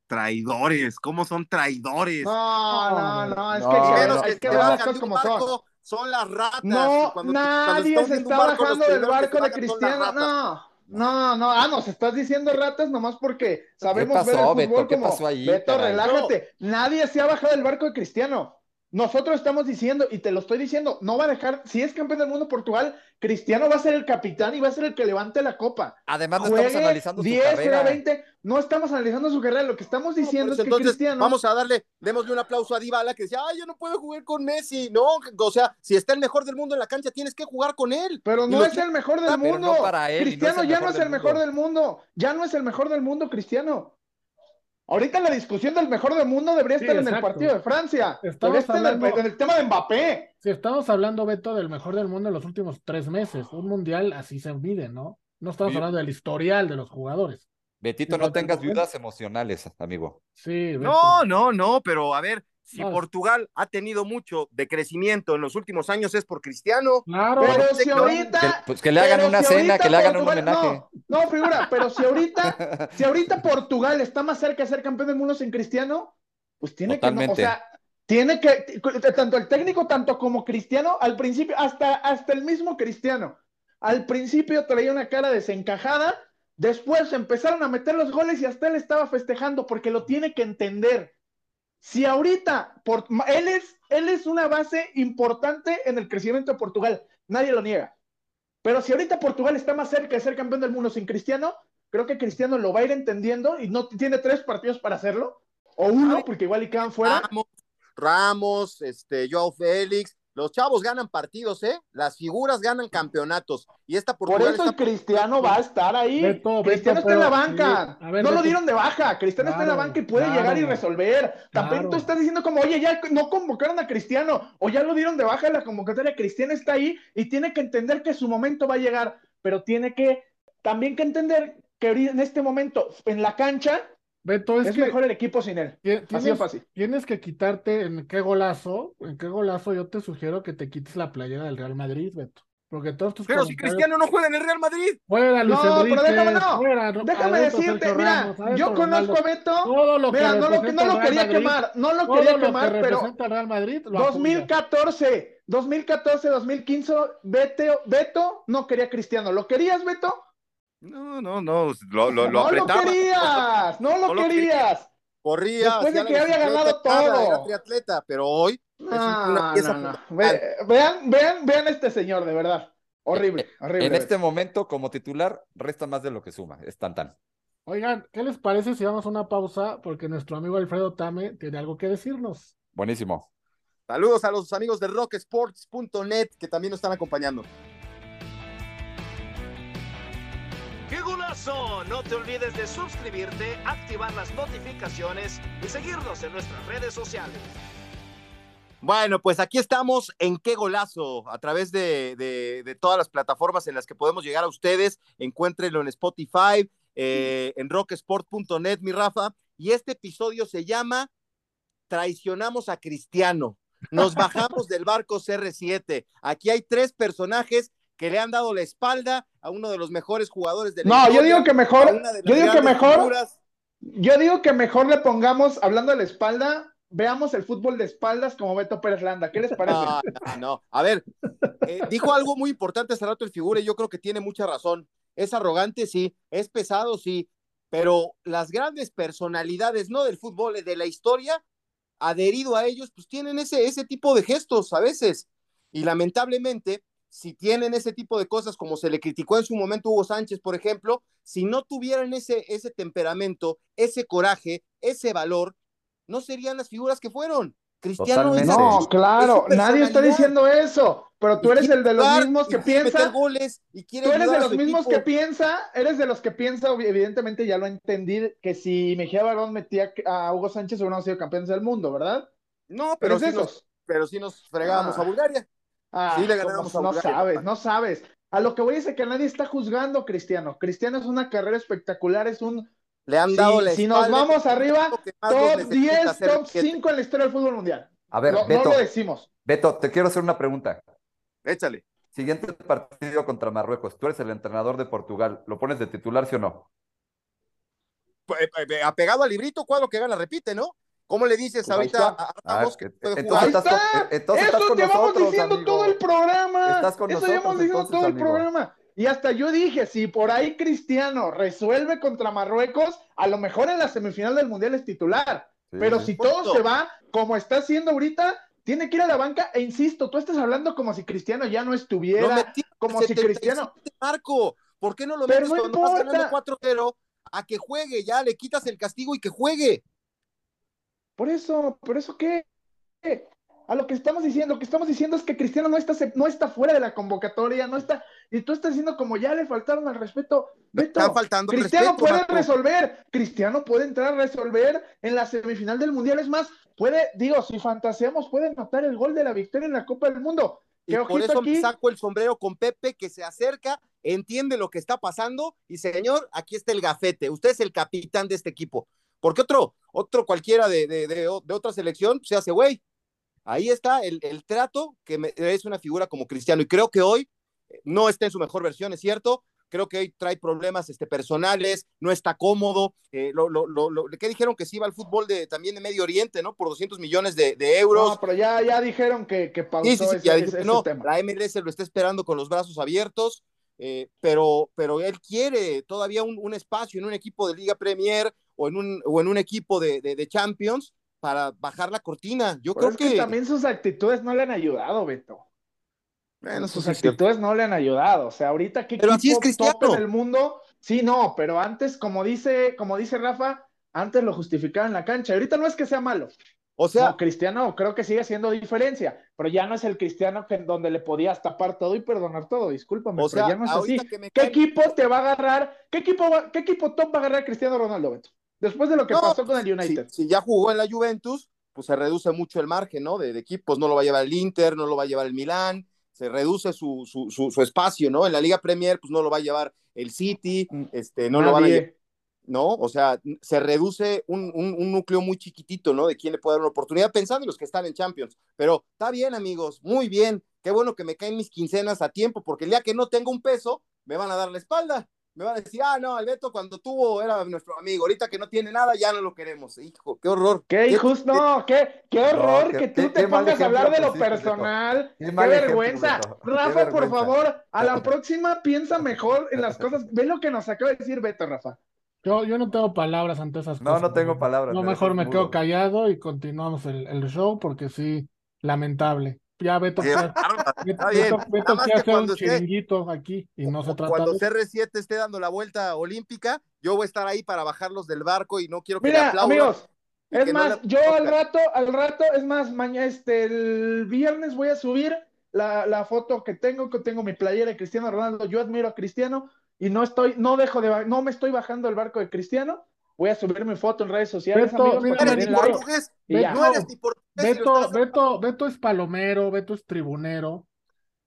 Traidores, ¿cómo son traidores?
No, no, no, es
No,
que,
no,
hay
no.
que- hay
que
que las como son.
barco son las ratas.
No,
cuando- cuando
nadie
está
se está bajando del
que
barco de Cristiano. No, no, no. Ah, nos estás diciendo ratas nomás porque sabemos
pasó,
ver el fútbol
Beto? ¿Qué
como
pasó ahí,
Beto,
caray?
relájate. Nadie se ha bajado del barco de Cristiano. Nosotros estamos diciendo, y te lo estoy diciendo, no va a dejar, si es campeón del mundo Portugal, Cristiano va a ser el capitán y va a ser el que levante la copa.
Además, no
Juegue
estamos analizando
10,
su carrera.
juega 20, no estamos analizando su carrera, lo que estamos
No,
diciendo
eso,
es que Cristiano
Vamos a darle, démosle un aplauso a Dybala que decía, ay, yo no puedo jugar con Messi. No, o sea, si está el mejor del mundo en la cancha, tienes que jugar con él.
Pero
Y
no es
que-
el mejor del
Ah,
mundo.
no para él, y no
Cristiano ya no es el mejor del mundo. Ya no es el mejor del mundo, Cristiano. Ahorita la discusión del mejor del mundo debería
Sí,
estar en el partido de Francia.
Estamos
Debería estar en el-
hablando-
en el tema de Mbappé.
Si estamos hablando, Beto, del mejor del mundo en los últimos tres meses, un mundial así se mide, ¿no? No estamos
Sí.
hablando del historial de los jugadores.
Betito, no tengas
¿no?
viudas emocionales, amigo.
Sí, Beto.
No, no, no, pero a ver, si
No.
Portugal ha tenido mucho de crecimiento en los últimos años es por Cristiano.
Claro.
Pero
no,
si ahorita.
Que, pues que le hagan una
si
cena, que le hagan un homenaje.
No, no, figura, pero si ahorita, si ahorita Portugal está más cerca de ser campeón del mundo sin Cristiano, pues tiene que, no, o sea, tiene que, tanto el técnico, tanto como Cristiano, al principio, hasta, hasta el mismo Cristiano, al principio traía una cara desencajada, después empezaron a meter los goles y hasta él estaba festejando porque lo tiene que entender. Si ahorita, por, él, es, él es una base importante en el crecimiento de Portugal, nadie lo niega. Pero si ahorita Portugal está más cerca de ser campeón del mundo sin Cristiano, creo que Cristiano lo va a ir entendiendo y no tiene tres partidos para hacerlo, o uno, porque igual y quedan fuera.
Ramos, Ramos, este, Joao Félix, los chavos ganan partidos, ¿eh? Las figuras ganan campeonatos. Y esta
Por eso el
está-
Cristiano va a estar ahí.
Beto,
Cristiano
Beto,
está en la banca.
sí. Ver,
no lo dieron de baja. Cristiano está en la banca y puede
claro.
llegar y resolver. También
Claro.
tú estás diciendo como, oye, ya no convocaron a Cristiano o ya lo dieron de baja en la convocatoria. Cristiano está ahí y tiene que entender que su momento va a llegar, pero tiene que también que entender que ahorita en este momento en la cancha
Beto, es,
es,
que
mejor el equipo sin él.
ti-
Así de
tienes,
fácil.
tienes que quitarte en qué golazo, en qué golazo yo te sugiero que te quites la playera del Real Madrid, Beto. Porque todos tus
Pero si Cristiano no juega en el Real Madrid.
Fuera Luis
No, pero
Enrique,
déjame no.
fuera, no,
Déjame
adentro
decirte,
Sergio
mira,
Ramos,
yo conozco
Ronaldo.
a Beto.
todo lo que
Mira, no lo, no lo quería
Madrid,
quemar, no lo quería
lo que
quemar, pero
el Real Madrid lo apoya.
2014, 2014, 2015, Beto, Beto no quería a Cristiano. ¿Lo querías, Beto?
No, no, no. Lo, lo, lo
no lo querías, no lo
No lo
querías.
Corría.
Después de que había ganado todo.
Era triatleta, pero hoy es una
No,
pieza
no, no. Ve- vean, vean, vean este señor, de verdad. Horrible, horrible.
En este momento, como titular, resta más de lo que suma. Es tan tan.
Oigan, ¿qué les parece si vamos a una pausa? Porque nuestro amigo Alfredo Tame tiene algo que decirnos.
Buenísimo.
Saludos a los amigos de rocksports.net que también nos están acompañando. No te olvides de suscribirte, activar las notificaciones y seguirnos en nuestras redes sociales. Bueno, pues aquí estamos en Qué Golazo, a través de todas las plataformas en las que podemos llegar a ustedes. Encuéntrenlo en Spotify, eh, en rocksport.net, mi Rafa. Y este episodio se llama Traicionamos a Cristiano. Nos bajamos del barco CR7. Aquí hay tres personajes que le han dado la espalda a uno de los mejores jugadores de la
No, yo digo que mejor, yo digo que mejor,
figuras.
yo digo que mejor le pongamos, hablando de la espalda, veamos el fútbol de espaldas como Beto Pérez Landa. ¿Qué les parece?
No, no, no. A ver, eh, dijo algo muy importante hace rato el figura y yo creo que tiene mucha razón. Es arrogante, sí, es pesado, sí, pero las grandes personalidades, no del fútbol, de la historia, adherido a ellos, pues tienen ese, ese tipo de gestos a veces. Y lamentablemente, si tienen ese tipo de cosas, como se le criticó en su momento a Hugo Sánchez, por ejemplo, si no tuvieran ese, ese temperamento, ese coraje, ese valor, no serían las figuras que fueron. Cristiano es
No, claro,
es
nadie está diciendo eso, pero tú eres el de los
jugar,
mismos que piensa,
goles y quiere
tú eres de los mismos que piensa, eres de los que piensa, evidentemente ya lo entendí, que si Mejía Barón metía a Hugo Sánchez hubiéramos sido campeones del mundo, ¿verdad?
No,
Pero
pero,
es
sí
de
nos,
esos.
pero sí nos fregábamos
Ah.
a Bulgaria.
Ah,
Sí, le
¿cómo?
ganamos a
no sabes, no sabes. A lo que voy es que nadie está juzgando Cristiano. Cristiano es una carrera espectacular, es un
Le han dado
si,
la
si nos vamos arriba, top
necesita
10,
hacer
top
siete.
5 en la historia del fútbol mundial.
A ver,
No, no
Beto,
lo decimos.
Beto, te quiero hacer una pregunta.
Échale.
Siguiente partido contra Marruecos. Tú eres el entrenador de Portugal. ¿Lo pones de titular, sí o no?
Eh, eh, Apegado al librito, cuadro que gana, repite, ¿no? ¿Cómo le dices
Pues
ahorita a a
Ah,
Ramos que puede
entonces
jugar?
Ahí
estás
está.
con- entonces
Eso
estás con
te vamos
nosotros,
diciendo
amigo.
todo el programa.
Estás con
Eso
nosotros,
llevamos diciendo
entonces,
todo el
amigo.
programa. Y hasta yo dije, si por ahí Cristiano resuelve contra Marruecos, a lo mejor en la semifinal del Mundial es titular.
Sí,
Pero si todo
Punto.
se va como está haciendo ahorita, tiene que ir a la banca. E insisto, tú estás hablando como si Cristiano ya no estuviera.
Lo metí
como si
77,
Cristiano.
Marco, ¿por qué no lo metes
no
cuando vas
importa.
ganando 4-0 a que juegue? Ya le quitas el castigo y que juegue.
Por eso, ¿por eso qué? A lo que estamos diciendo, lo que estamos diciendo es que Cristiano no está, no está fuera de la convocatoria, no está, y tú estás diciendo como ya le faltaron al respeto. Beto,
Están faltando al
Cristiano
respeto,
puede
Marco.
resolver, Cristiano puede entrar a resolver en la semifinal del Mundial, es más, puede, digo, si fantaseamos, puede anotar el gol de la victoria en la Copa del Mundo.
Y por eso
aquí,
saco el sombrero con Pepe, que se acerca, entiende lo que está pasando y señor, aquí está el gafete. Usted es el capitán de este equipo. Porque otro, otro cualquiera de, de, de, de otra selección se hace güey. Ahí está el, el trato que me, es una figura como Cristiano. Y creo que hoy eh, no está en su mejor versión, es cierto. Creo que hoy trae problemas este, personales, no está cómodo. Eh, lo, lo, lo, lo, ¿Qué dijeron que se iba al fútbol de, también de Medio Oriente, ¿no? Por 200 millones de, de euros.
no, pero ya, ya dijeron que, que pausó
Sí, sí, sí,
ese,
ya no,
tema.
la MLS lo está esperando con los brazos abiertos, eh, pero, pero él quiere todavía un, un espacio en un equipo de Liga Premier o en un, o en un equipo de, de, de Champions para bajar la cortina. Yo
Pero
creo
es que
que,
también sus actitudes no le han ayudado, Beto.
Bueno,
sus
es
actitudes no le han ayudado. O sea, ahorita qué
Pero así es
equipo
Cristiano.
top en el mundo. Sí, no, pero antes, como dice, como dice Rafa, antes lo justificaba en la cancha. Ahorita no es que sea malo.
O sea,
no, Cristiano creo que sigue haciendo diferencia, pero ya no es el Cristiano que donde le podías tapar todo y perdonar todo. Discúlpame,
o
pero
sea,
ya no es así.
que
¿Qué equipo te va a agarrar? ¿Qué equipo, va- qué equipo top va a agarrar a Cristiano Ronaldo, Beto? Después de lo que
No,
pasó con el
si,
United.
si ya jugó en la Juventus, pues se reduce mucho el margen, ¿no? De, de equipos, no lo va a llevar el Inter, no lo va a llevar el Milán, se reduce su, su, su, su espacio, ¿no? En la Liga Premier, pues no lo va a llevar el City,
Mm,
este, no lo van a llevar ¿no? O sea, se reduce un, un, un, núcleo muy chiquitito, ¿no? De quién le puede dar una oportunidad, pensando en los que están en Champions. Pero está bien, amigos, muy bien. Qué bueno que me caen mis quincenas a tiempo, porque el día que no tenga un peso, me van a dar la espalda. Me van a decir, ah, no, Alberto cuando tuvo era nuestro amigo, ahorita que no tiene nada, ya no lo queremos. Hijo, qué horror.
Qué injusto, no, qué, qué horror que tú
qué-
te
qué
pongas a hablar de lo personal.
Qué
Qué,
mal ejemplo,
vergüenza. Rafa, por favor, a la próxima piensa mejor en las cosas. Ve lo que nos acaba de decir Beto, Rafa.
Yo, yo no tengo palabras ante esas
No,
cosas.
no tengo palabras.
No,
me
mejor me quedo callado y continuamos el, el show porque sí, lamentable. Ya Beto, Beto. Beto,
bien.
Beto, Beto
que
hacer un
cuando esté-
chiringuito aquí y no se trata
Cuando
de eso.
CR7 esté dando la vuelta olímpica, yo voy a estar ahí para bajarlos del barco y no quiero que le
Mira,
aplaudan.
amigos, es
no
más, yo al rato, al rato, es más, mañana, este, el viernes voy a subir la, la foto que tengo, que tengo mi playera de Cristiano Ronaldo. Yo admiro a Cristiano y no estoy, no dejo de, no me estoy bajando el barco de Cristiano. Voy a subir mi foto en redes sociales,
Beto,
amigos,
mira,
No eres ni portugués, no eres ni portugués. Lo
Beto, Beto, Beto es palomero, Beto es tribunero.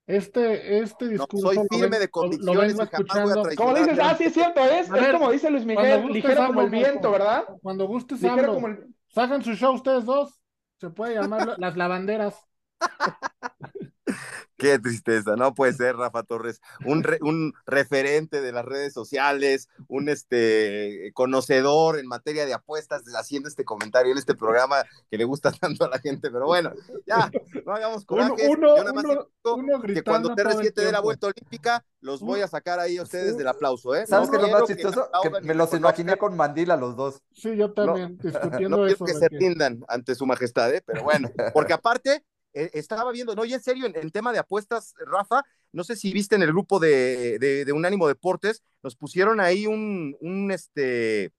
Este, este
No,
discurso
soy
lo
firme
ven-
de
lo-
convicciones
lo
jamás voy a
escuchando.
Como dices, ah, sí es cierto, es, es como dice Luis Miguel, ligero como el viento. ¿verdad?
Cuando gustes
Ligero
hablo.
como el...
Sacan su show ustedes dos. Se puede llamar la- las lavanderas.
Qué tristeza, no puede ser, Rafa Torres, un, re- un referente de las redes sociales, un este conocedor en materia de apuestas, haciendo este comentario en este programa que le gusta tanto a la gente, pero bueno, ya, no hagamos
Uno,
corajes.
uno,
Yo nada más
uno, uno
que cuando
gritando todo el
TR7 dé la vuelta olímpica, los voy a sacar ahí a ustedes del aplauso, ¿eh?
¿Sabes
No
qué es lo más chistoso? Que me los imaginé con mandila los dos.
Sí, yo también, discutiendo
No quiero
eso.
que se rindan ante su majestad, ¿eh? pero bueno, porque aparte, eh, estaba viendo, no, y en serio, en, en tema de apuestas, Rafa, no sé si viste en el grupo de, de, de Unánimo Deportes, nos pusieron ahí un, un, este,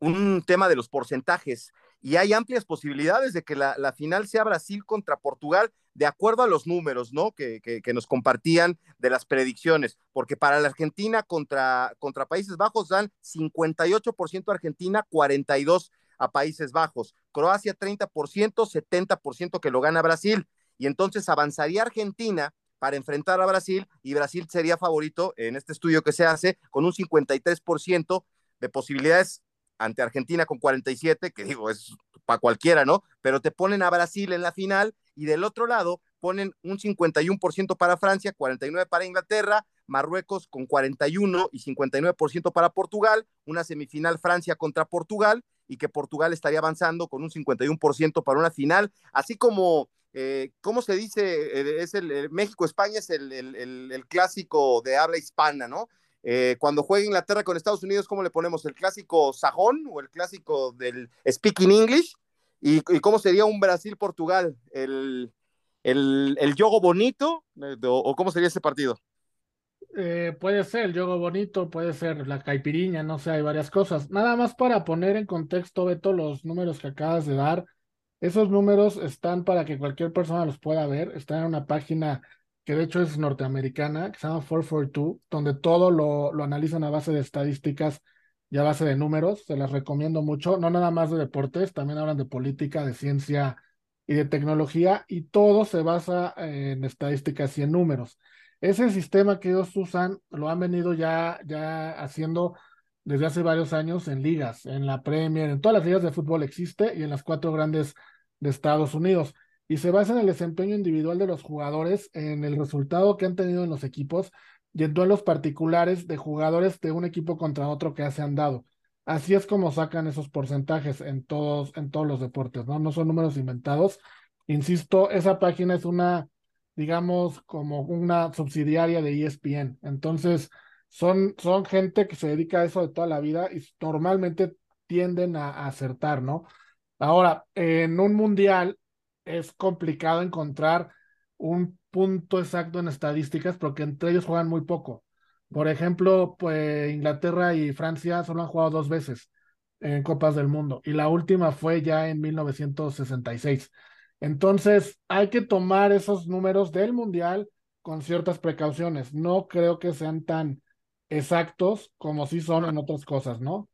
un tema de los porcentajes y hay amplias posibilidades de que la, la final sea Brasil contra Portugal, de acuerdo a los números, ¿no? Que, que, nos compartían de las predicciones, porque para la Argentina contra, contra Países Bajos dan 58% Argentina, 42% a Países Bajos, Croacia 30%, 70% que lo gana Brasil, y entonces avanzaría Argentina para enfrentar a Brasil y Brasil sería favorito en este estudio que se hace con un 53% de posibilidades ante Argentina con 47, que digo, es para cualquiera, ¿no? Pero te ponen a Brasil en la final y del otro lado ponen un 51% para Francia, 49% para Inglaterra, Marruecos con 41 y 59% para Portugal, una semifinal Francia contra Portugal y que Portugal estaría avanzando con un 51% para una final, así como, eh, ¿cómo se dice? Eh, es el, México-España es el, el, clásico de habla hispana, ¿no? Eh, cuando juega Inglaterra con Estados Unidos, ¿cómo le ponemos? ¿El clásico sajón o el clásico del speaking English? ¿Y, cómo sería un Brasil-Portugal? ¿El, el, yogo bonito o, o cómo sería ese partido?
Eh, puede ser el yogo bonito, puede ser la caipiriña, no sé, hay varias cosas. Nada más para poner en contexto, Beto, los números que acabas de dar. Esos números están para que cualquier persona los pueda ver. Están en una página que de hecho es norteamericana, que se llama 442, donde todo lo, lo analizan a base de estadísticas y a base de números. Se las recomiendo mucho. No nada más de deportes, también hablan de política, de ciencia y de tecnología, y todo se basa en estadísticas y en números. Ese sistema que ellos usan lo han venido ya, ya haciendo desde hace varios años en ligas, en la Premier, en todas las ligas de fútbol existe y en las cuatro grandes de Estados Unidos. Y se basa en el desempeño individual de los jugadores, en el resultado que han tenido en los equipos y en todos los particulares de jugadores de un equipo contra otro que se han dado. Así es como sacan esos porcentajes en todos, en todos los deportes, ¿no? No son números inventados. Insisto, esa página es una digamos, como una subsidiaria de ESPN. Entonces, son, son gente que se dedica a eso de toda la vida y normalmente tienden a, acertar, ¿no? Ahora, en un mundial es complicado encontrar un punto exacto en estadísticas porque entre ellos juegan muy poco. Por ejemplo, pues Inglaterra y Francia solo han jugado dos veces en Copas del Mundo y la última fue ya en 1966. Entonces, hay que tomar esos números del Mundial con ciertas precauciones. No creo que sean tan exactos como sí son en otras cosas, ¿no?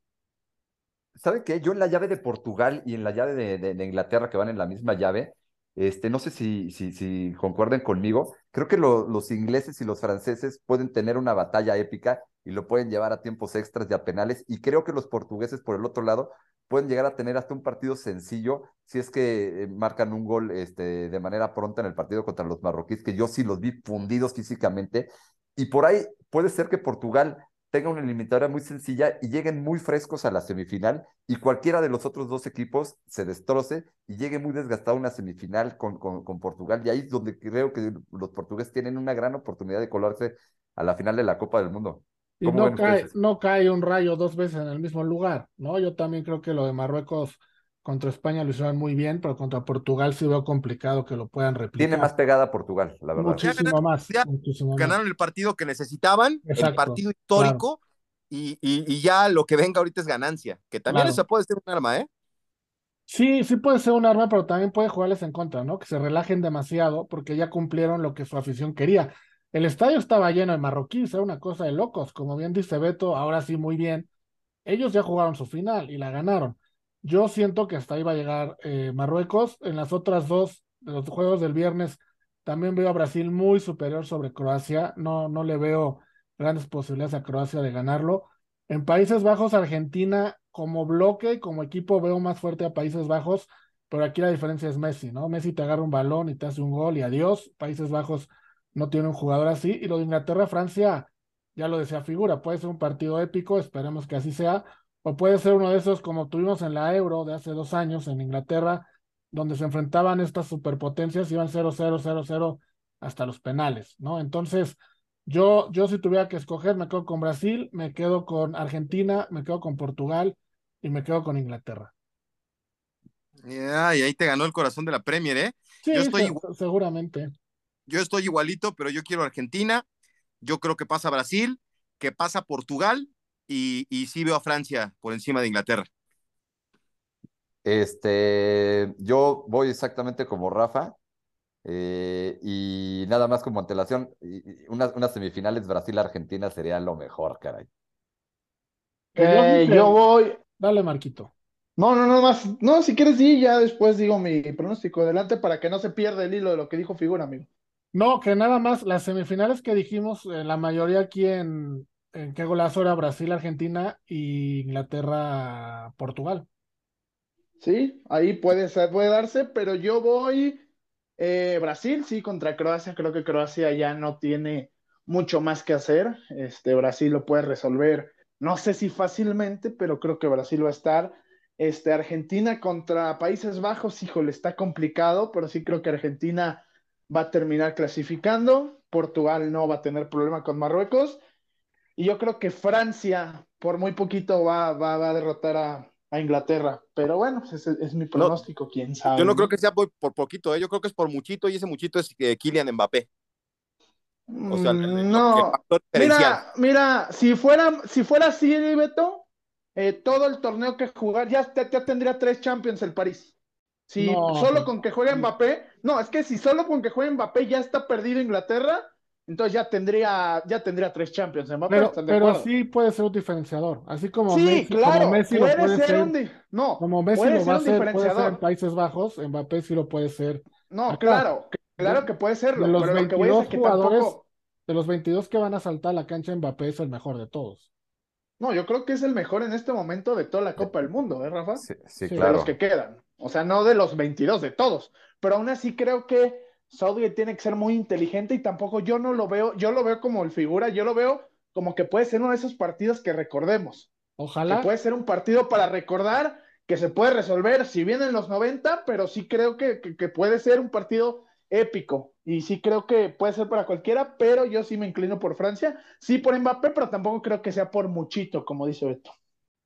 ¿Sabe qué? Yo en la llave de Portugal y en la llave de, Inglaterra, que van en la misma llave, este, no sé si, si, concuerden conmigo, creo que lo, los ingleses y los franceses pueden tener una batalla épica y lo pueden llevar a tiempos extras y a penales, y creo que los portugueses, por el otro lado, pueden llegar a tener hasta un partido sencillo si es que eh, marcan un gol este, de manera pronta en el partido contra los marroquíes, que yo sí los vi fundidos físicamente. Y por ahí puede ser que Portugal tenga una eliminatoria muy sencilla y lleguen muy frescos a la semifinal y cualquiera de los otros dos equipos se destroce y llegue muy desgastado a una semifinal con, con, con Portugal. Y ahí es donde creo que los portugueses tienen una gran oportunidad de colarse a la final de la Copa del Mundo.
Y no cae, no cae un rayo dos veces en el mismo lugar, ¿no? Yo también creo que lo de Marruecos contra España lo hicieron muy bien, pero contra Portugal sí veo complicado que lo puedan replicar.
Tiene más pegada Portugal, la verdad.
Muchísimo
ganaron,
más.
ya
muchísimo
Ganaron
más.
el partido que necesitaban,
Exacto,
el partido histórico, y, y, y, ya lo que venga ahorita es ganancia, que también
Claro.
eso puede ser un arma, ¿eh?
Sí, sí puede ser un arma, pero también puede jugarles en contra, ¿no? Que se relajen demasiado porque ya cumplieron lo que su afición quería. El estadio estaba lleno de marroquíes, era una cosa de locos. Como bien dice Beto, ahora sí muy bien. Ellos ya jugaron su final y la ganaron. Yo siento que hasta ahí va a llegar eh, Marruecos. En las otras dos de los juegos del viernes también veo a Brasil muy superior sobre Croacia. No, no le veo grandes posibilidades a Croacia de ganarlo. En Países Bajos, Argentina, como bloque, como equipo, veo más fuerte a Países Bajos, pero aquí la diferencia es Messi, ¿no? Messi te agarra un balón y te hace un gol y adiós. Países Bajos no tiene un jugador así. Y lo de Inglaterra, Francia, ya lo decía figura, puede ser un partido épico, esperemos que así sea, o puede ser uno de esos como tuvimos en la Euro de hace dos años en Inglaterra, donde se enfrentaban estas superpotencias, iban 0-0, 0-0 hasta los penales, ¿no? Entonces, yo, yo si tuviera que escoger, me quedo con Brasil, me quedo con Argentina, me quedo con Portugal y me quedo con Inglaterra.
Yeah, y ahí te ganó el corazón de la Premier, ¿eh?
Sí,
yo estoy
seguramente.
Yo estoy igualito, pero yo quiero Argentina, yo creo que pasa Brasil, que pasa Portugal y, y sí veo a Francia por encima de Inglaterra.
Este, yo voy exactamente como Rafa. Eh, y nada más como antelación, y- y unas, unas semifinales Brasil-Argentina sería lo mejor, caray.
Eh, yo voy.
Dale, Marquito.
No, no, no más. No, si quieres, sí, ya después digo mi pronóstico. Adelante para que no se pierda el hilo de lo que dijo Figura, amigo.
No, que nada más las semifinales que dijimos, eh, la mayoría aquí en, en qué golazo era Brasil, Argentina y Inglaterra, Portugal.
Sí, ahí puede ser, puede darse, pero yo voy eh, Brasil, sí, contra Croacia. Creo que Croacia ya no tiene mucho más que hacer. Este, Brasil lo puede resolver, no sé si fácilmente, pero creo que Brasil va a estar. Este, Argentina contra Países Bajos, híjole, está complicado, pero sí creo que Argentina va a terminar clasificando. Portugal no va a tener problema con Marruecos. Y yo creo que Francia, por muy poquito, va, va, va a derrotar a, a Inglaterra. Pero bueno, ese es, mi pronóstico, quién sabe.
Yo no creo que sea por, por poquito, ¿eh? yo creo que es por muchito y ese muchito es eh, Kylian Mbappé.
O sea, mm, no. mira, mira, si fuera, si fuera así, Beto, eh, todo el torneo que jugar, ya, ya, tendría tres Champions el París. Si solo pues, con que juegue Mbappé, no, es que si solo con que juegue Mbappé ya está perdido Inglaterra, entonces ya tendría, ya tendría tres Champions
Pero, pero sí puede ser un diferenciador. Así como
sí,
Messi,
claro,
como Messi
puede
lo puede
ser,
ser.
Un no,
como Messi lo va a ser, puede ser en Países Bajos, Mbappé sí lo puede ser.
No, claro, claro que puede serlo.
De los
pero
22 lo que jugadores, tampoco... de los 22 que van a saltar a la cancha, Mbappé es el mejor de todos.
No, yo creo que es el mejor en este momento de toda la Copa del Mundo, ¿eh, Rafa?
Sí, sí, claro.
De los que quedan. O sea, no de los 22, de todos. Pero aún así creo que Southgate tiene que ser muy inteligente y tampoco yo no lo veo, yo lo veo como el figura, yo lo veo como que puede ser uno de esos partidos que recordemos.
Ojalá.
Que puede ser un partido para recordar, que se puede resolver, si bien en los 90, pero sí creo que, que, puede ser un partido épico. Y sí creo que puede ser para cualquiera, pero yo sí me inclino por Francia. Sí por Mbappé, pero tampoco creo que sea por muchito, como dice Beto.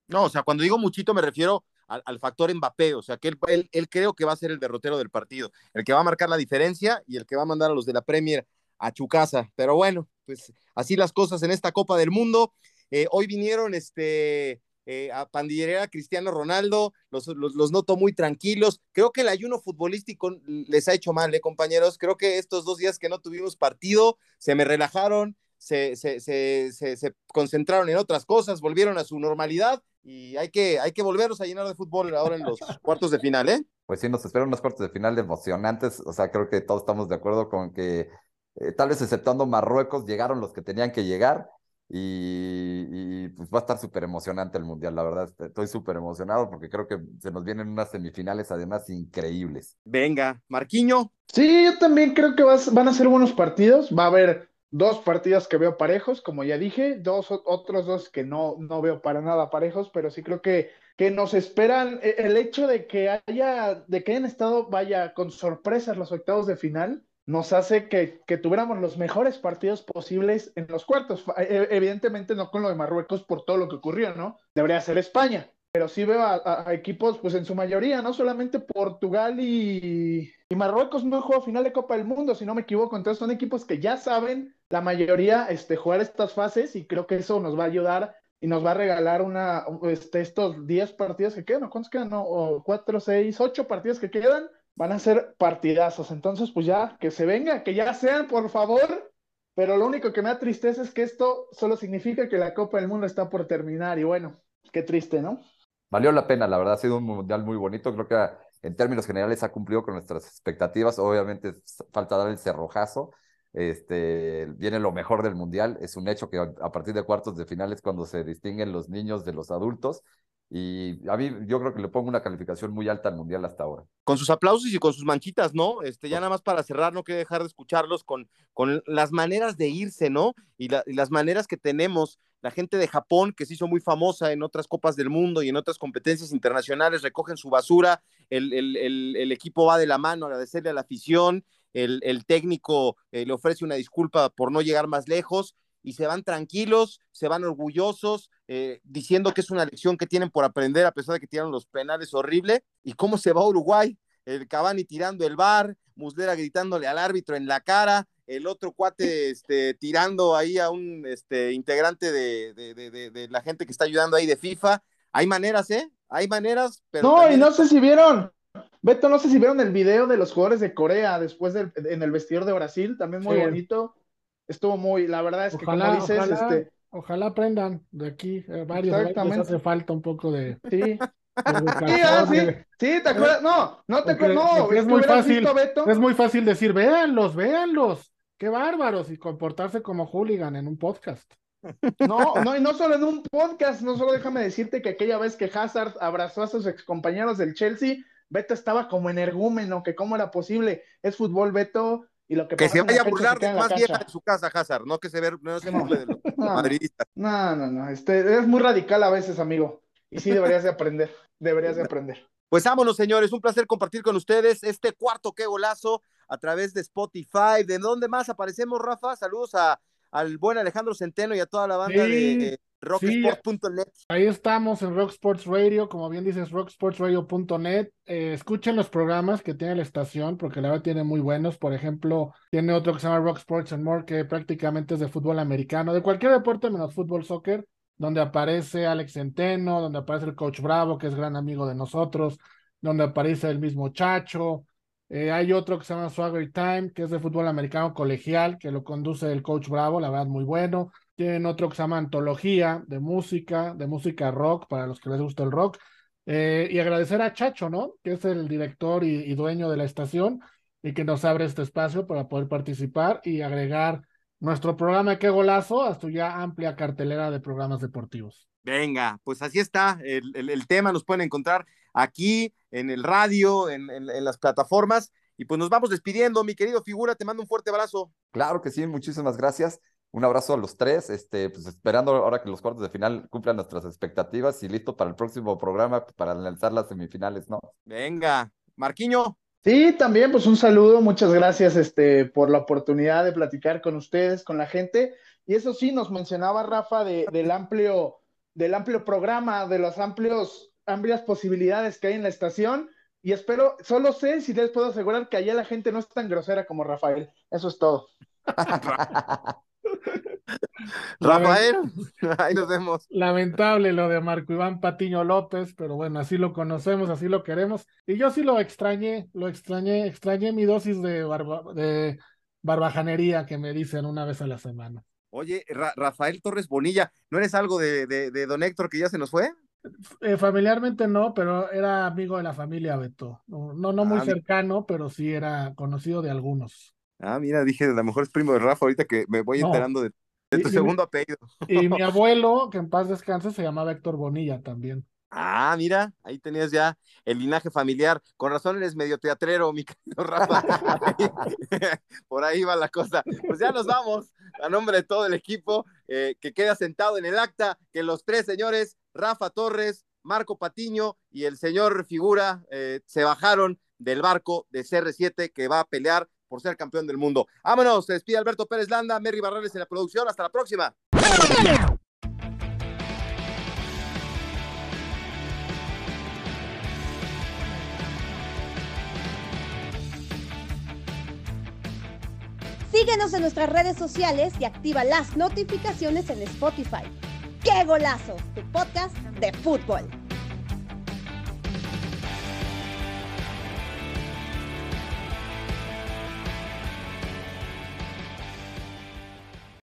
No, o sea, cuando digo muchito me refiero al, factor Mbappé, o sea, que él, él, creo que va a ser el derrotero del partido, el que va a marcar la diferencia y el que va a mandar a los de la Premier a Chucasa. Pero bueno, pues así las cosas en esta Copa del Mundo. Eh, hoy vinieron este, eh, a pandillera Cristiano Ronaldo, los, los, noto muy tranquilos. Creo que el ayuno futbolístico les ha hecho mal, ¿eh, compañeros? Creo que estos dos días que no tuvimos partido se me relajaron, se, se, se, se, concentraron en otras cosas, volvieron a su normalidad y hay que, hay que volverlos a llenar de fútbol ahora en los cuartos de final, ¿eh?
Pues sí, nos esperan unos cuartos de final emocionantes, o sea, creo que todos estamos de acuerdo con que eh, tal vez exceptuando Marruecos, llegaron los que tenían que llegar y, y pues va a estar súper emocionante el Mundial, la verdad, estoy súper emocionado porque creo que se nos vienen unas semifinales además increíbles.
Venga, Marquiño.
Sí, yo también creo que vas, van a ser buenos partidos, va a haber dos partidos que veo parejos, como ya dije, dos otros dos que no, no veo para nada parejos, pero sí creo que, que nos esperan e, el hecho de que haya, de que hayan estado, vaya, con sorpresas los octavos de final, nos hace que, que tuviéramos los mejores partidos posibles en los cuartos. E, evidentemente no con lo de Marruecos por todo lo que ocurrió, ¿no? Debería ser España, pero sí veo a, equipos, pues en su mayoría, no solamente Portugal y, y Marruecos no jugó final de Copa del Mundo, si no me equivoco, entonces son equipos que ya saben la mayoría este, jugar estas fases y creo que eso nos va a ayudar y nos va a regalar una, este, estos 10 partidos que quedan, ¿cuántos quedan? No, o 4, 6, 8 partidos que quedan, van a ser partidazos, entonces pues ya, que se venga, que ya sean, por favor, pero lo único que me da tristeza es que esto solo significa que la Copa del Mundo está por terminar. Y bueno, qué triste, ¿no?
Valió la pena, la verdad, ha sido un mundial muy bonito, creo que en términos generales ha cumplido con nuestras expectativas. Obviamente falta dar el cerrojazo. Este, viene lo mejor del mundial. Es un hecho que a partir de cuartos de finales cuando se distinguen los niños de los adultos. Y a mí yo creo que le pongo una calificación muy alta al mundial hasta ahora.
Con sus aplausos y con sus manchitas, ¿no? Este, ya nada más para cerrar, no quiero dejar de escucharlos con, con las maneras de irse, ¿no? Y, y las maneras que tenemos la gente de Japón, que se hizo muy famosa en otras copas del mundo y en otras competencias internacionales, recogen su basura, el, el, equipo va de la mano, agradecerle a la afición, el, técnico eh, le ofrece una disculpa por no llegar más lejos y se van tranquilos, se van orgullosos, eh, diciendo que es una lección que tienen por aprender a pesar de que tiraron los penales horrible. ¿Y cómo se va Uruguay? El Cavani tirando el bar, Muslera gritándole al árbitro en la cara, el otro cuate este, tirando ahí a un este, integrante de, de, de, la gente que está ayudando ahí de FIFA. Hay maneras, ¿eh? Hay maneras, pero.
No, y no sé si vieron, Beto, no sé si vieron el video de los jugadores de Corea después del, en el vestidor de Brasil, también muy bonito. Estuvo muy, la verdad es que como dices,
ojalá,
este.
Ojalá aprendan de aquí, eh, varios, varios hace falta un poco de.
Sí. Ah, sí, sí, te acuerdas, no, no te acuerdas, no,
es, muy fácil, es muy fácil decir, véanlos, véanlos, qué bárbaros, y comportarse como hooligan en un podcast.
No, no, y no solo en un podcast, no solo déjame decirte que aquella vez que Hazard abrazó a sus excompañeros del Chelsea, Beto estaba como energúmeno, que cómo era posible. Es fútbol, Beto, y lo que
Que se vaya a burlar de más vieja de su casa, Hazard, no que se, ver, no se burle de los
No.
madridistas.
No, no, no, este, es muy radical a veces, amigo. Y sí deberías de aprender, deberías de aprender.
Pues vámonos, señores, un placer compartir con ustedes este cuarto qué golazo a través de Spotify. ¿De dónde más aparecemos, Rafa? Saludos a, al buen Alejandro Centeno y a toda la banda
Sí,
de eh, rocksport.net.
Ahí estamos en Rock Sports Radio, como bien dices, rocksportsradio.net. Eh, escuchen los programas que tiene la estación, porque la verdad tiene muy buenos. Por ejemplo, tiene otro que se llama Rock Sports and More, que prácticamente es de fútbol americano, de cualquier deporte menos fútbol, soccer, donde aparece Alex Centeno, donde aparece el Coach Bravo, que es gran amigo de nosotros, donde aparece el mismo Chacho. Eh, hay otro que se llama Swagger Time, que es de fútbol americano colegial, que lo conduce el Coach Bravo, la verdad muy bueno. Tienen otro que se llama Antología de música, de música rock, para los que les gusta el rock. Eh, y agradecer a Chacho, ¿no? Que es el director y, dueño de la estación y que nos abre este espacio para poder participar y agregar nuestro programa Qué Golazo a su ya amplia cartelera de programas deportivos.
Venga, pues así está el, el- el tema. Nos pueden encontrar aquí en el radio, en, en- en las plataformas. Y pues nos vamos despidiendo, mi querido figura. Te mando un fuerte abrazo.
Claro que sí, muchísimas gracias. Un abrazo a los tres, este, pues esperando ahora que los cuartos de final cumplan nuestras expectativas y listo para el próximo programa para lanzar las semifinales, ¿no?
Venga, Marquiño.
Sí, también, pues un saludo, muchas gracias este, por la oportunidad de platicar con ustedes, con la gente. Y eso sí, nos mencionaba Rafa de, del amplio, del amplio programa, de las amplios, amplias posibilidades que hay en la estación. Y espero, solo sé si les puedo asegurar que allá la gente no es tan grosera como Rafael. Eso es todo.
Rafael, ahí nos vemos.
Lamentable lo de Marco Iván Patiño López, pero bueno, así lo conocemos, así lo queremos. Y yo sí lo extrañé, lo extrañé, extrañé mi dosis de, barba- de barbajanería que me dicen una vez a la semana.
Oye, Ra- Rafael Torres Bonilla, ¿no eres algo de, de, de don Héctor que ya se nos fue?
Eh, familiarmente no, pero era amigo de la familia Beto. No, no, no muy
Ah,
cercano, pero sí era conocido de algunos.
Ah, mira, dije, a lo mejor es primo de Rafa, ahorita que me voy
No.
enterando de, tu
y-
segundo apellido.
Y mi abuelo, que en paz descanse, se llamaba Héctor Bonilla también.
Ah, mira, ahí tenías ya el linaje familiar. Con razón eres medio teatrero, mi querido Rafa. Por ahí va la cosa. Pues ya nos vamos. A nombre de todo el equipo eh, que queda sentado en el acta, que los tres señores, Rafa Torres, Marco Patiño y el señor Figura, eh, se bajaron del barco de CR7 que va a pelear por ser campeón del mundo. Vámonos, se despide Alberto Pérez Landa, Merry Barrales en la producción. Hasta la próxima.
Síguenos en nuestras redes sociales y activa las notificaciones en Spotify. ¡Qué golazo! Tu podcast de fútbol.